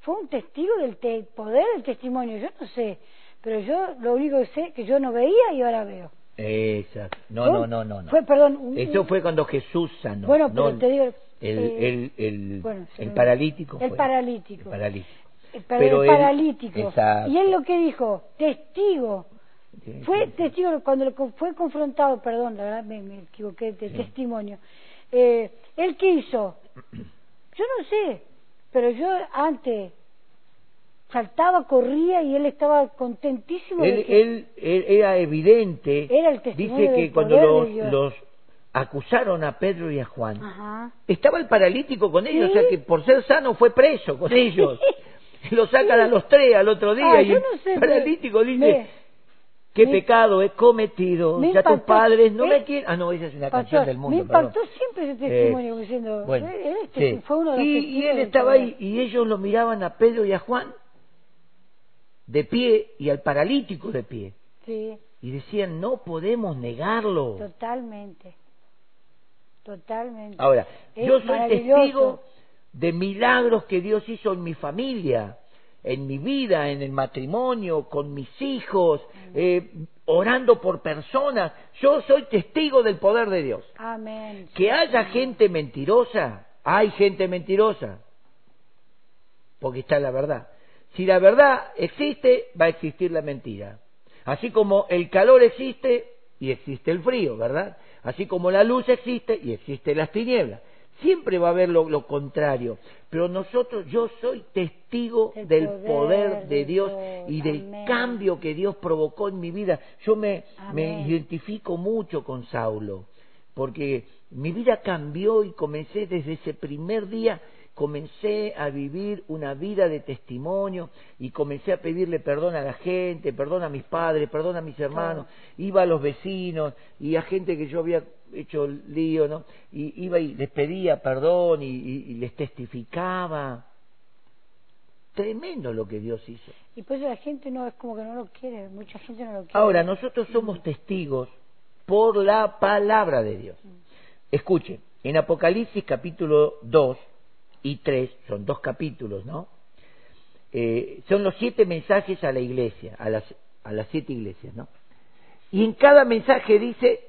fue un testigo del poder del testimonio, yo no sé, pero yo lo único que sé que yo no veía y ahora veo. Exacto. No, no, no, no, Fue, perdón. Eso fue cuando Jesús sanó. Bueno, pero te digo. El, el, el, el paralítico. El paralítico. El paralítico. Pero, el paralítico. y él lo que dijo, testigo. Fue testigo cuando fue confrontado, perdón, la verdad me, equivoqué de testimonio. Eh, ¿Él qué hizo? Yo no sé, pero yo antes saltaba, corría y él estaba contentísimo. Él, él, era evidente. Era el dice que cuando los, acusaron a Pedro y a Juan, estaba el paralítico con ellos, o sea que por ser sano fue preso con ellos. <laughs> Lo sacan a los tres al otro día ah, y el paralítico dice, ¿qué pecado he cometido? Ya tus padres no me quieren... Ah, no, esa es una canción del mundo. Me impactó siempre ese testimonio diciendo, bueno, este fue uno de los y, y él estaba ahí y ellos lo miraban a Pedro y a Juan de pie y al paralítico de pie. Sí. Y decían, no podemos negarlo. Totalmente. Totalmente. Ahora, yo soy testigo de milagros que Dios hizo en mi familia, en mi vida, en el matrimonio, con mis hijos, eh, orando por personas. Yo soy testigo del poder de Dios. Amén. Que haya gente mentirosa, hay gente mentirosa, porque está la verdad. Si la verdad existe, va a existir la mentira. Así como el calor existe y existe el frío, ¿verdad? Así como la luz existe y existe las tinieblas. Siempre va a haber lo, contrario. Pero nosotros, yo soy testigo del poder, de Dios, y del cambio que Dios provocó en mi vida. Yo me, me identifico mucho con Saulo, porque mi vida cambió y comencé desde ese primer día comencé a vivir una vida de testimonio y comencé a pedirle perdón a la gente, perdón a mis padres, perdón a mis hermanos, iba a los vecinos y a gente que yo había hecho lío, ¿no? Y iba y les pedía perdón y, les testificaba. Tremendo lo que Dios hizo. Y pues la gente no es como que no lo quiere, mucha gente no lo quiere. Ahora, nosotros somos testigos por la palabra de Dios. Mm. Escuchen, en Apocalipsis capítulo 2, y 3, son dos capítulos, ¿no? Eh, son los siete mensajes a la iglesia, a las, a las siete iglesias, ¿no? Y en cada mensaje dice,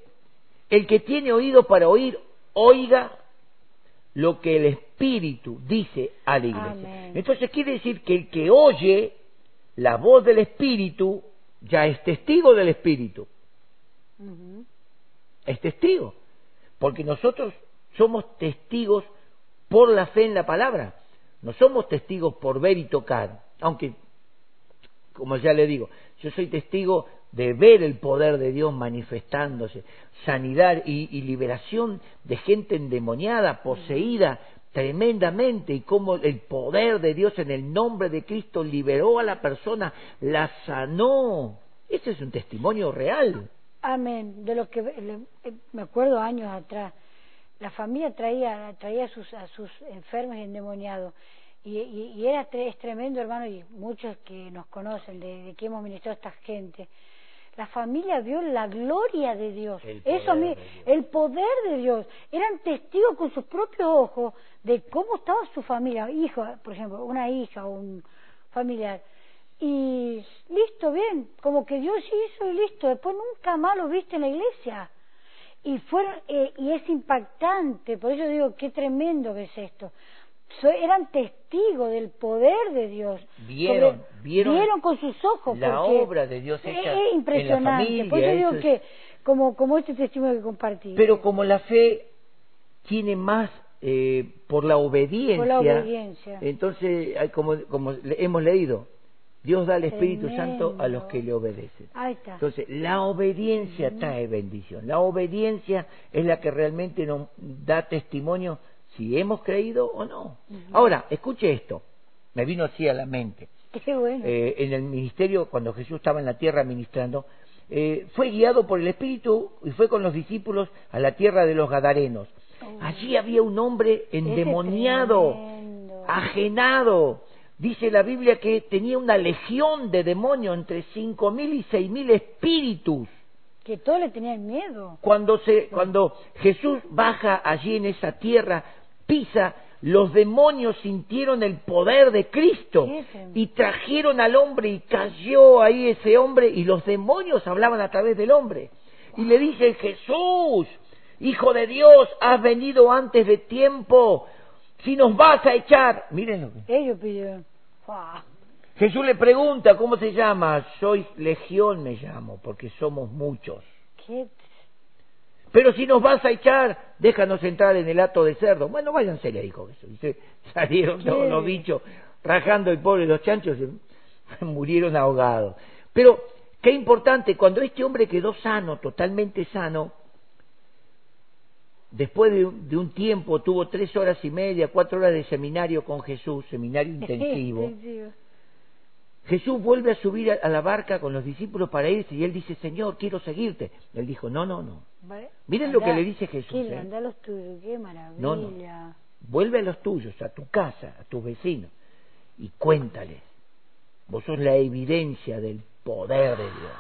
el que tiene oído para oír, oiga lo que el Espíritu dice a la iglesia. Entonces quiere decir que el que oye la voz del Espíritu ya es testigo del Espíritu. Es testigo. Porque nosotros somos testigos por la fe en la palabra. No somos testigos por ver y tocar, aunque, como ya le digo, yo soy testigo de ver el poder de Dios manifestándose, sanidad y, liberación de gente endemoniada, poseída tremendamente, y cómo el poder de Dios en el nombre de Cristo liberó a la persona, la sanó. Ese es un testimonio real. Amén. De lo que eh, me acuerdo años atrás, la familia traía, traía a, sus, a sus enfermos y endemoniados. Y, y, era es tremendo, hermano, y muchos que nos conocen, de, que hemos ministrado a esta gente. La familia vio la gloria de Dios. El Eso el poder de Dios. Eran testigos con sus propios ojos de cómo estaba su familia, hijo, por ejemplo, una hija o un familiar. Y listo, bien, como que Dios hizo y listo. Después nunca más lo viste en la iglesia y fueron eh, y es impactante por eso digo qué tremendo que es esto. Eran testigos del poder de Dios. Vieron vieron, con sus ojos la obra de Dios hecha es impresionante. Por eso digo que como como este testimonio que compartí. Pero como la fe tiene más eh, por la obediencia por la obediencia. entonces como como hemos leído Dios da el Espíritu Santo a los que le obedecen. Ahí está. Entonces, la obediencia trae bendición. La obediencia es la que realmente nos da testimonio si hemos creído o no. Ahora, escuche esto. Me vino así a la mente. Qué bueno. Eh, en el ministerio, cuando Jesús estaba en la tierra ministrando, eh, fue guiado por el Espíritu y fue con los discípulos a la tierra de los Gadarenos. Oh. Allí había un hombre endemoniado, ajenado. Dice la Biblia que tenía una legión de demonios, entre cinco mil y seis mil espíritus. Que todos le tenían miedo. Cuando, se, cuando Jesús baja allí en esa tierra, pisa, los demonios sintieron el poder de Cristo y trajeron al hombre y cayó ahí ese hombre y los demonios hablaban a través del hombre. Y le dicen, Jesús, Hijo de Dios, has venido antes de tiempo. Si nos vas a echar, miren lo que... Ellos pidieron. Jesús le pregunta, ¿cómo se llama? Soy legión me llamo, porque somos muchos. ¿Qué? Pero si nos vas a echar, déjanos entrar en el hato de cerdo. Bueno, váyanse, le dijo Jesús. Y salieron todos los bichos rajando el pobre, los chanchos <laughs> murieron ahogados. Pero, qué importante, cuando este hombre quedó sano, totalmente sano, después de, un- de un tiempo, tuvo tres horas y media, cuatro horas de seminario con Jesús, seminario <laughs> intensivo. Intensivo. Jesús vuelve a subir a, a la barca con los discípulos para irse y él dice, Señor, quiero seguirte. Él dijo, no, no, no. Vale. Miren lo que le dice Jesús, Sí, ¿eh? andá a los tuyos, qué maravilla. No, no. Vuelve a los tuyos, a tu casa, a tus vecinos y cuéntales. Vos sos la evidencia del poder de Dios.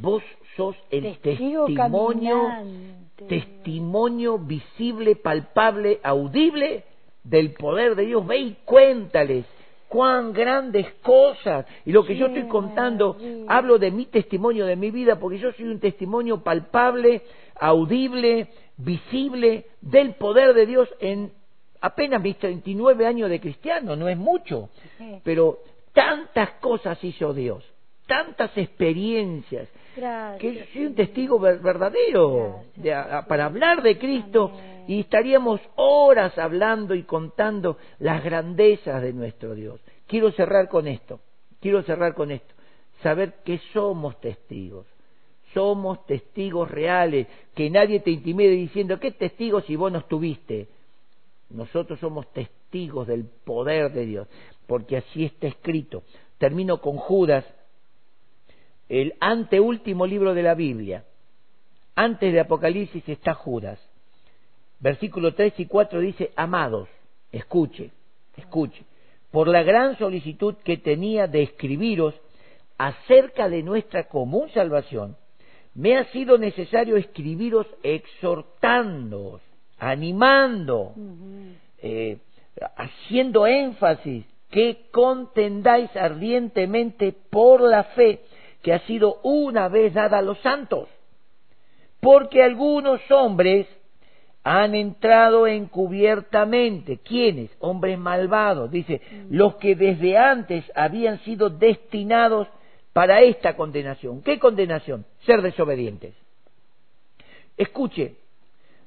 Vos sos el Testigo testimonio, caminante. testimonio visible, palpable, audible del poder de Dios. Ve y cuéntales cuán grandes cosas. Y lo que yo estoy contando, hablo de mi testimonio, de mi vida, porque yo soy un testimonio palpable, audible, visible del poder de Dios en apenas mis 39 años de cristiano, no es mucho, Sí. pero tantas cosas hizo Dios, tantas experiencias, Gracias. que soy un testigo ver- verdadero de- a- para hablar de Cristo Amén. y estaríamos horas hablando y contando las grandezas de nuestro Dios. Quiero cerrar con esto, quiero cerrar con esto, saber que somos testigos, somos testigos reales, que nadie te intimide diciendo, ¿qué testigos si vos no estuviste? Nosotros somos testigos del poder de Dios, porque así está escrito. Termino con Judas, el anteúltimo libro de la Biblia. Antes de Apocalipsis está Judas. Versículo 3 y 4 dice, amados, escuche, escuche, por la gran solicitud que tenía de escribiros acerca de nuestra común salvación, me ha sido necesario escribiros exhortándoos, animando, eh, haciendo énfasis que contendáis ardientemente por la fe que ha sido una vez dada a los santos. Porque algunos hombres han entrado encubiertamente. ¿Quiénes? Hombres malvados. Dice, los que desde antes habían sido destinados para esta condenación. ¿Qué condenación? Ser desobedientes. Escuche,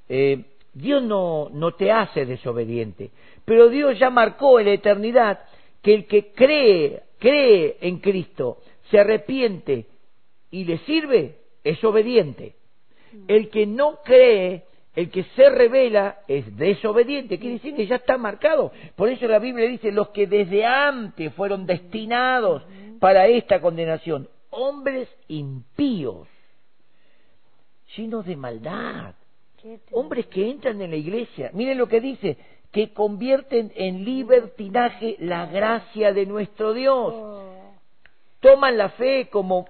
eh, Dios no, no te hace desobediente, pero Dios ya marcó en la eternidad que el que cree, cree en Cristo, se arrepiente y le sirve, es obediente. El que no cree, el que se revela, es desobediente. Quiere decir que ya está marcado. Por eso la Biblia dice, los que desde antes fueron destinados para esta condenación, hombres impíos, llenos de maldad, hombres que entran en la iglesia, miren lo que dice, que convierten en libertinaje la gracia de nuestro Dios. Toman la fe como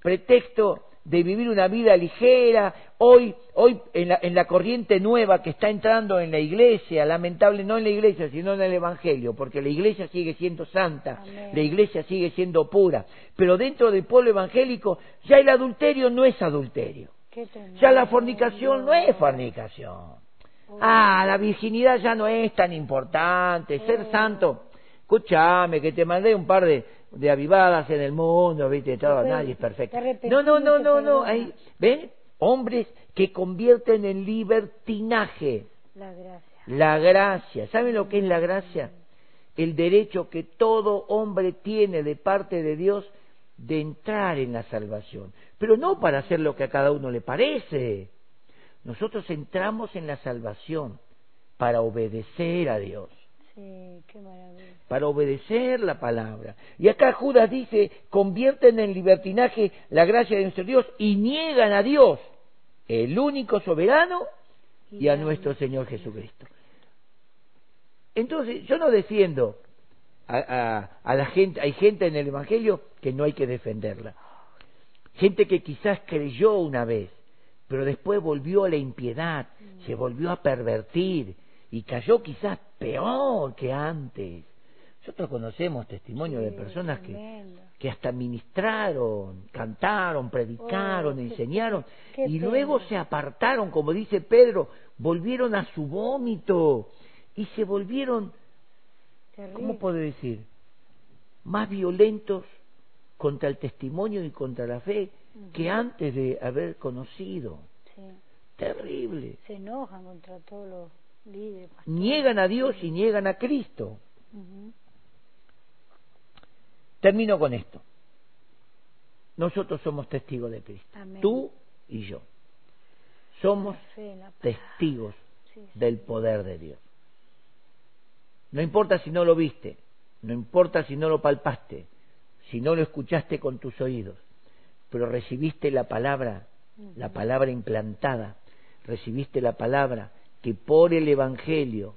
pretexto de vivir una vida ligera. Hoy, hoy en la, en la corriente nueva que está entrando en la iglesia, lamentable no en la iglesia, sino en el Evangelio, porque la iglesia sigue siendo santa, Amén. la iglesia sigue siendo pura, pero dentro del pueblo evangélico ya el adulterio no es adulterio. Ya la fornicación no es fornicación. Ah, la virginidad ya no es tan importante. Ser santo. Escúchame, que te mandé un par de, de avivadas en el mundo, viste, todo, Después nadie es perfecto. No, no, no, no, no. Ahí, ¿Ven? Hombres que convierten en libertinaje La gracia. la gracia. ¿Saben lo que es la gracia? el derecho que todo hombre tiene de parte de Dios de entrar en la salvación, pero no para hacer lo que a cada uno le parece. Nosotros entramos en la salvación para obedecer a Dios. Para obedecer la palabra. Y acá Judas dice, convierten en libertinaje la gracia de nuestro Dios y niegan a Dios, el único soberano, y a nuestro Señor Jesucristo. Entonces, yo no defiendo a, a, la gente, hay gente en el Evangelio que no hay que defenderla. Gente que quizás creyó una vez, pero después volvió a la impiedad, se volvió a pervertir y cayó quizás peor que antes. Nosotros conocemos testimonios de personas que, que hasta ministraron, cantaron, predicaron, oh, enseñaron y luego se apartaron, como dice Pedro, volvieron a su vómito y se volvieron, ¿cómo puedo decir? Más violentos contra el testimonio y contra la fe que antes de haber conocido. Terrible. Se enojan contra todos los Niegan a Dios y niegan a Cristo. Termino con esto. Nosotros somos testigos de Cristo. Tú y yo. Somos testigos del poder de Dios. No importa si no lo viste, no importa si no lo palpaste, si no lo escuchaste con tus oídos, pero recibiste la palabra, la palabra implantada, recibiste la palabra que por el Evangelio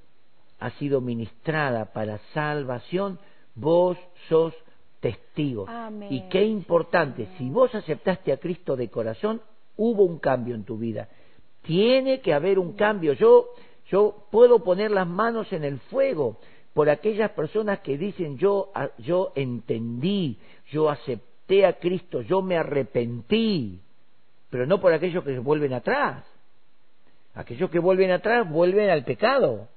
ha sido ministrada para salvación, vos sos testigos. Y qué importante, si vos aceptaste a Cristo de corazón, hubo un cambio en tu vida. Tiene que haber un cambio. Yo yo puedo poner las manos en el fuego por aquellas personas que dicen yo, yo entendí, yo acepté a Cristo, yo me arrepentí, pero no por aquellos que vuelven atrás. Aquellos que vuelven atrás vuelven al pecado.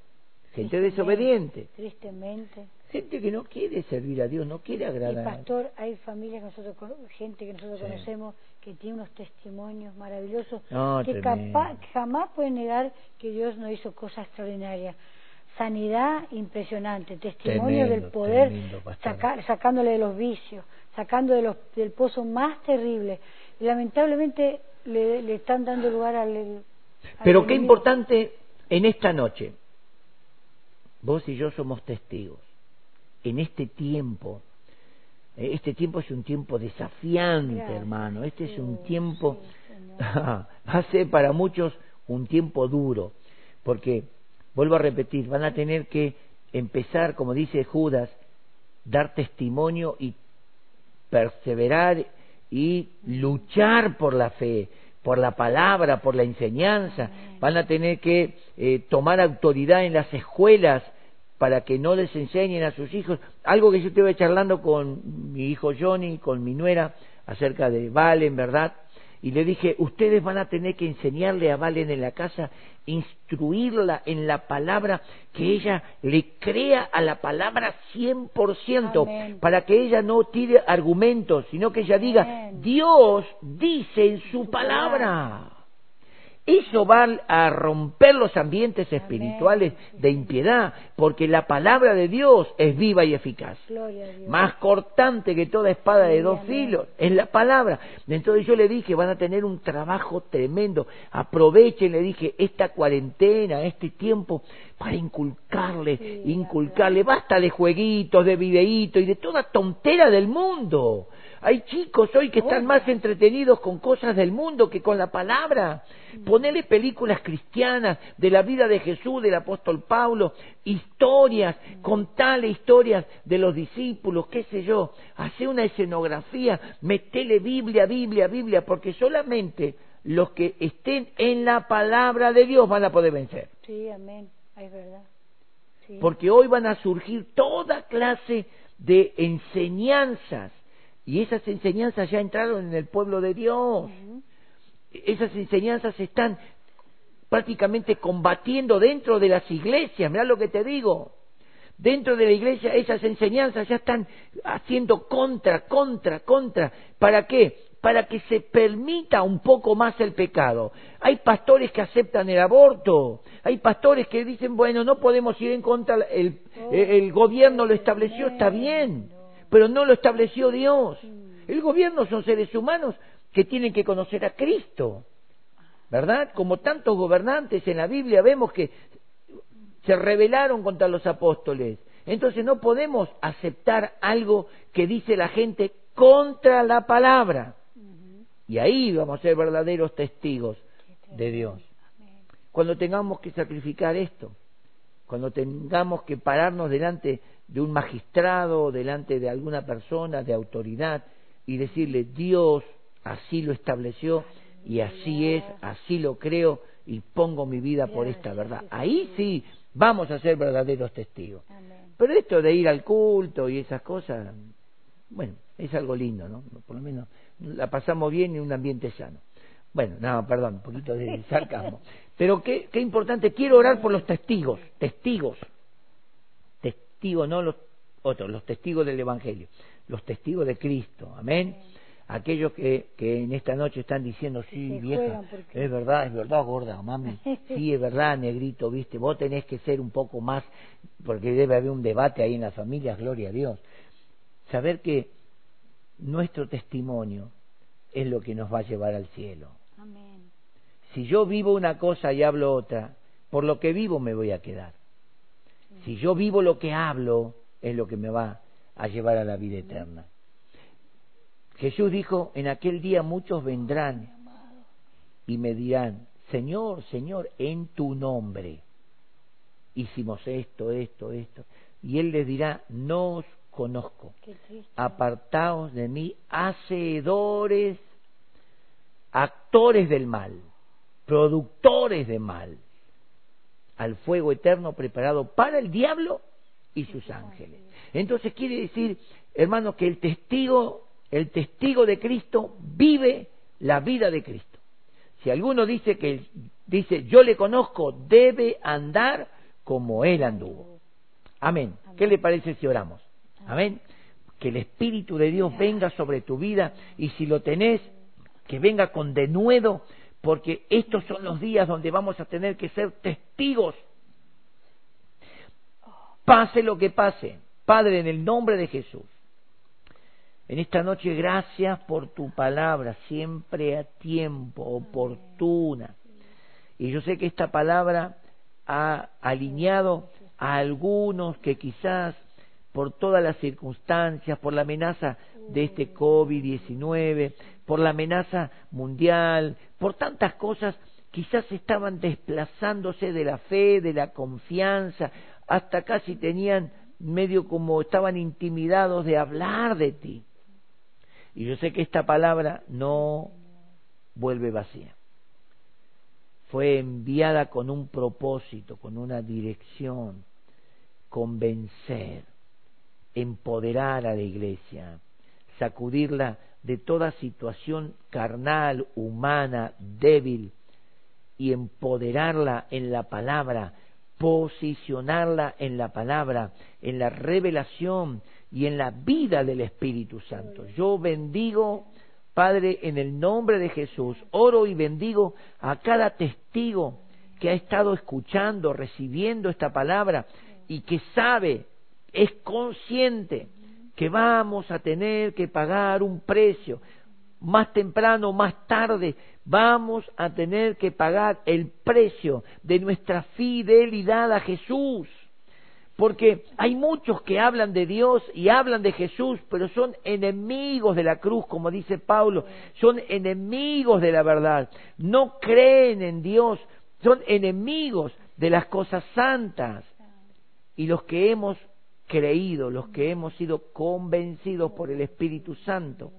Gente desobediente. Tristemente. Gente que no quiere servir a Dios, no quiere agradar. Y pastor, hay familias que nosotros, gente que nosotros conocemos que tiene unos testimonios maravillosos que capaz, jamás pueden negar que Dios no hizo cosas extraordinarias. Sanidad impresionante, testimonio del poder, sacándole de los vicios, sacando de los, del pozo más terrible. Y lamentablemente le, están dando lugar al. Pero qué importante en esta noche. Vos y yo somos testigos en este tiempo. Eh, este tiempo es un tiempo desafiante, hermano. Este es un tiempo, <laughs> va a ser para muchos un tiempo duro, porque, vuelvo a repetir, van a tener que empezar, como dice Judas, dar testimonio y perseverar y luchar por la fe, por la palabra, por la enseñanza. Van a tener que eh, tomar autoridad en las escuelas para que no les enseñen a sus hijos. Algo que yo estuve charlando con mi hijo Johnny, con mi nuera, acerca de Valen, ¿verdad? Y le dije, ustedes van a tener que enseñarle a Valen en la casa, instruirla en la palabra, que ella le crea a la palabra 100%, para que ella no tire argumentos, sino que ella diga, Dios dice en su palabra. Eso va a romper los ambientes espirituales de impiedad, porque la palabra de Dios es viva y eficaz. Más cortante que toda espada de dos filos, es la palabra. Entonces yo le dije, van a tener un trabajo tremendo. Aprovechen, le dije, esta cuarentena, este tiempo, para inculcarle, inculcarle. Basta de jueguitos, de videitos y de toda tontera del mundo. Hay chicos hoy que están más entretenidos con cosas del mundo que con la palabra. Ponele películas cristianas de la vida de Jesús, del apóstol Pablo, historias, contale historias de los discípulos, qué sé yo. Hace una escenografía, metele Biblia, Biblia, Biblia, porque solamente los que estén en la palabra de Dios van a poder vencer. Sí, amén, es verdad. Porque hoy van a surgir toda clase de enseñanzas y esas enseñanzas ya entraron en el pueblo de Dios. Esas enseñanzas están prácticamente combatiendo dentro de las iglesias. Mira lo que te digo. Dentro de la iglesia esas enseñanzas ya están haciendo contra, contra, contra. ¿Para qué? para que se permita un poco más el pecado. Hay pastores que aceptan el aborto, hay pastores que dicen, bueno, no podemos ir en contra, el, el gobierno lo estableció, está bien, pero no lo estableció Dios. El gobierno son seres humanos que tienen que conocer a Cristo, ¿verdad? Como tantos gobernantes en la Biblia vemos que se rebelaron contra los apóstoles. Entonces no podemos aceptar algo que dice la gente contra la palabra. Y ahí vamos a ser verdaderos testigos de Dios. Cuando tengamos que sacrificar esto, cuando tengamos que pararnos delante de un magistrado, delante de alguna persona de autoridad y decirle, Dios así lo estableció y así es, así lo creo y pongo mi vida por esta verdad. Ahí sí vamos a ser verdaderos testigos. Pero esto de ir al culto y esas cosas, bueno, es algo lindo, ¿no? Por lo menos la pasamos bien en un ambiente sano. Bueno, no, perdón, un poquito de sarcasmo. <laughs> Pero qué, qué importante, quiero orar por los testigos, testigos, testigos, no los otros, los testigos del Evangelio, los testigos de Cristo, amén. Aquellos que, que en esta noche están diciendo, sí, vieja, es verdad, es verdad, gorda, mami, <laughs> sí, es verdad, negrito, viste, vos tenés que ser un poco más, porque debe haber un debate ahí en las familias, gloria a Dios. Saber que nuestro testimonio es lo que nos va a llevar al cielo. Si yo vivo una cosa y hablo otra, por lo que vivo me voy a quedar. Si yo vivo lo que hablo, es lo que me va a llevar a la vida eterna. Jesús dijo, en aquel día muchos vendrán y me dirán, Señor, Señor, en tu nombre hicimos esto, esto, esto. Y Él les dirá, no os conozco. Apartaos de mí, hacedores, actores del mal, productores de mal, al fuego eterno preparado para el diablo y sus ángeles. Entonces quiere decir, hermanos, que el testigo, el testigo de Cristo vive la vida de Cristo. Si alguno dice que dice yo le conozco, debe andar como él anduvo. Amén. ¿Qué le parece si oramos? Amén. Que el Espíritu de Dios venga sobre tu vida y si lo tenés, que venga con denuedo, porque estos son los días donde vamos a tener que ser testigos. Pase lo que pase, Padre, en el nombre de Jesús. En esta noche, gracias por tu palabra, siempre a tiempo, oportuna. Y yo sé que esta palabra ha alineado a algunos que quizás por todas las circunstancias, por la amenaza de este COVID-19, por la amenaza mundial, por tantas cosas, quizás estaban desplazándose de la fe, de la confianza, hasta casi tenían medio como estaban intimidados de hablar de ti. Y yo sé que esta palabra no vuelve vacía. Fue enviada con un propósito, con una dirección, convencer, empoderar a la iglesia, sacudirla de toda situación carnal, humana, débil, y empoderarla en la palabra, posicionarla en la palabra, en la revelación y en la vida del Espíritu Santo. Yo bendigo, Padre, en el nombre de Jesús, oro y bendigo a cada testigo que ha estado escuchando, recibiendo esta palabra y que sabe es consciente que vamos a tener que pagar un precio, más temprano o más tarde, vamos a tener que pagar el precio de nuestra fidelidad a Jesús. Porque hay muchos que hablan de Dios y hablan de Jesús, pero son enemigos de la cruz, como dice Pablo, son enemigos de la verdad, no creen en Dios, son enemigos de las cosas santas. Y los que hemos creído, los que hemos sido convencidos por el Espíritu Santo,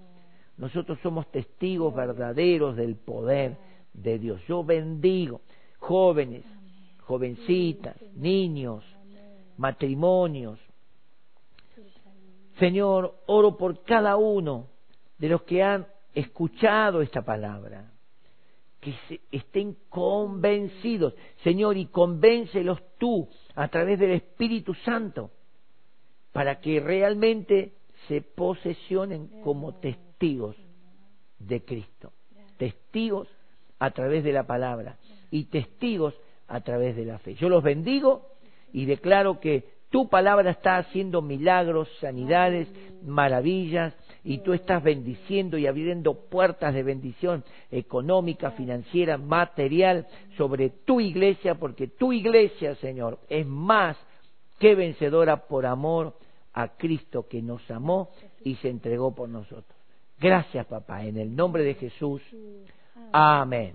nosotros somos testigos verdaderos del poder de Dios. Yo bendigo jóvenes, jovencitas, niños, matrimonios. Señor, oro por cada uno de los que han escuchado esta palabra, que estén convencidos, Señor, y convéncelos tú a través del Espíritu Santo para que realmente se posesionen como testigos de Cristo. Testigos a través de la palabra y testigos a través de la fe. Yo los bendigo y declaro que tu palabra está haciendo milagros, sanidades, maravillas, y tú estás bendiciendo y abriendo puertas de bendición económica, financiera, material sobre tu iglesia, porque tu iglesia, Señor, es más que vencedora por amor a Cristo que nos amó y se entregó por nosotros. Gracias, papá, en el nombre de Jesús. Amén.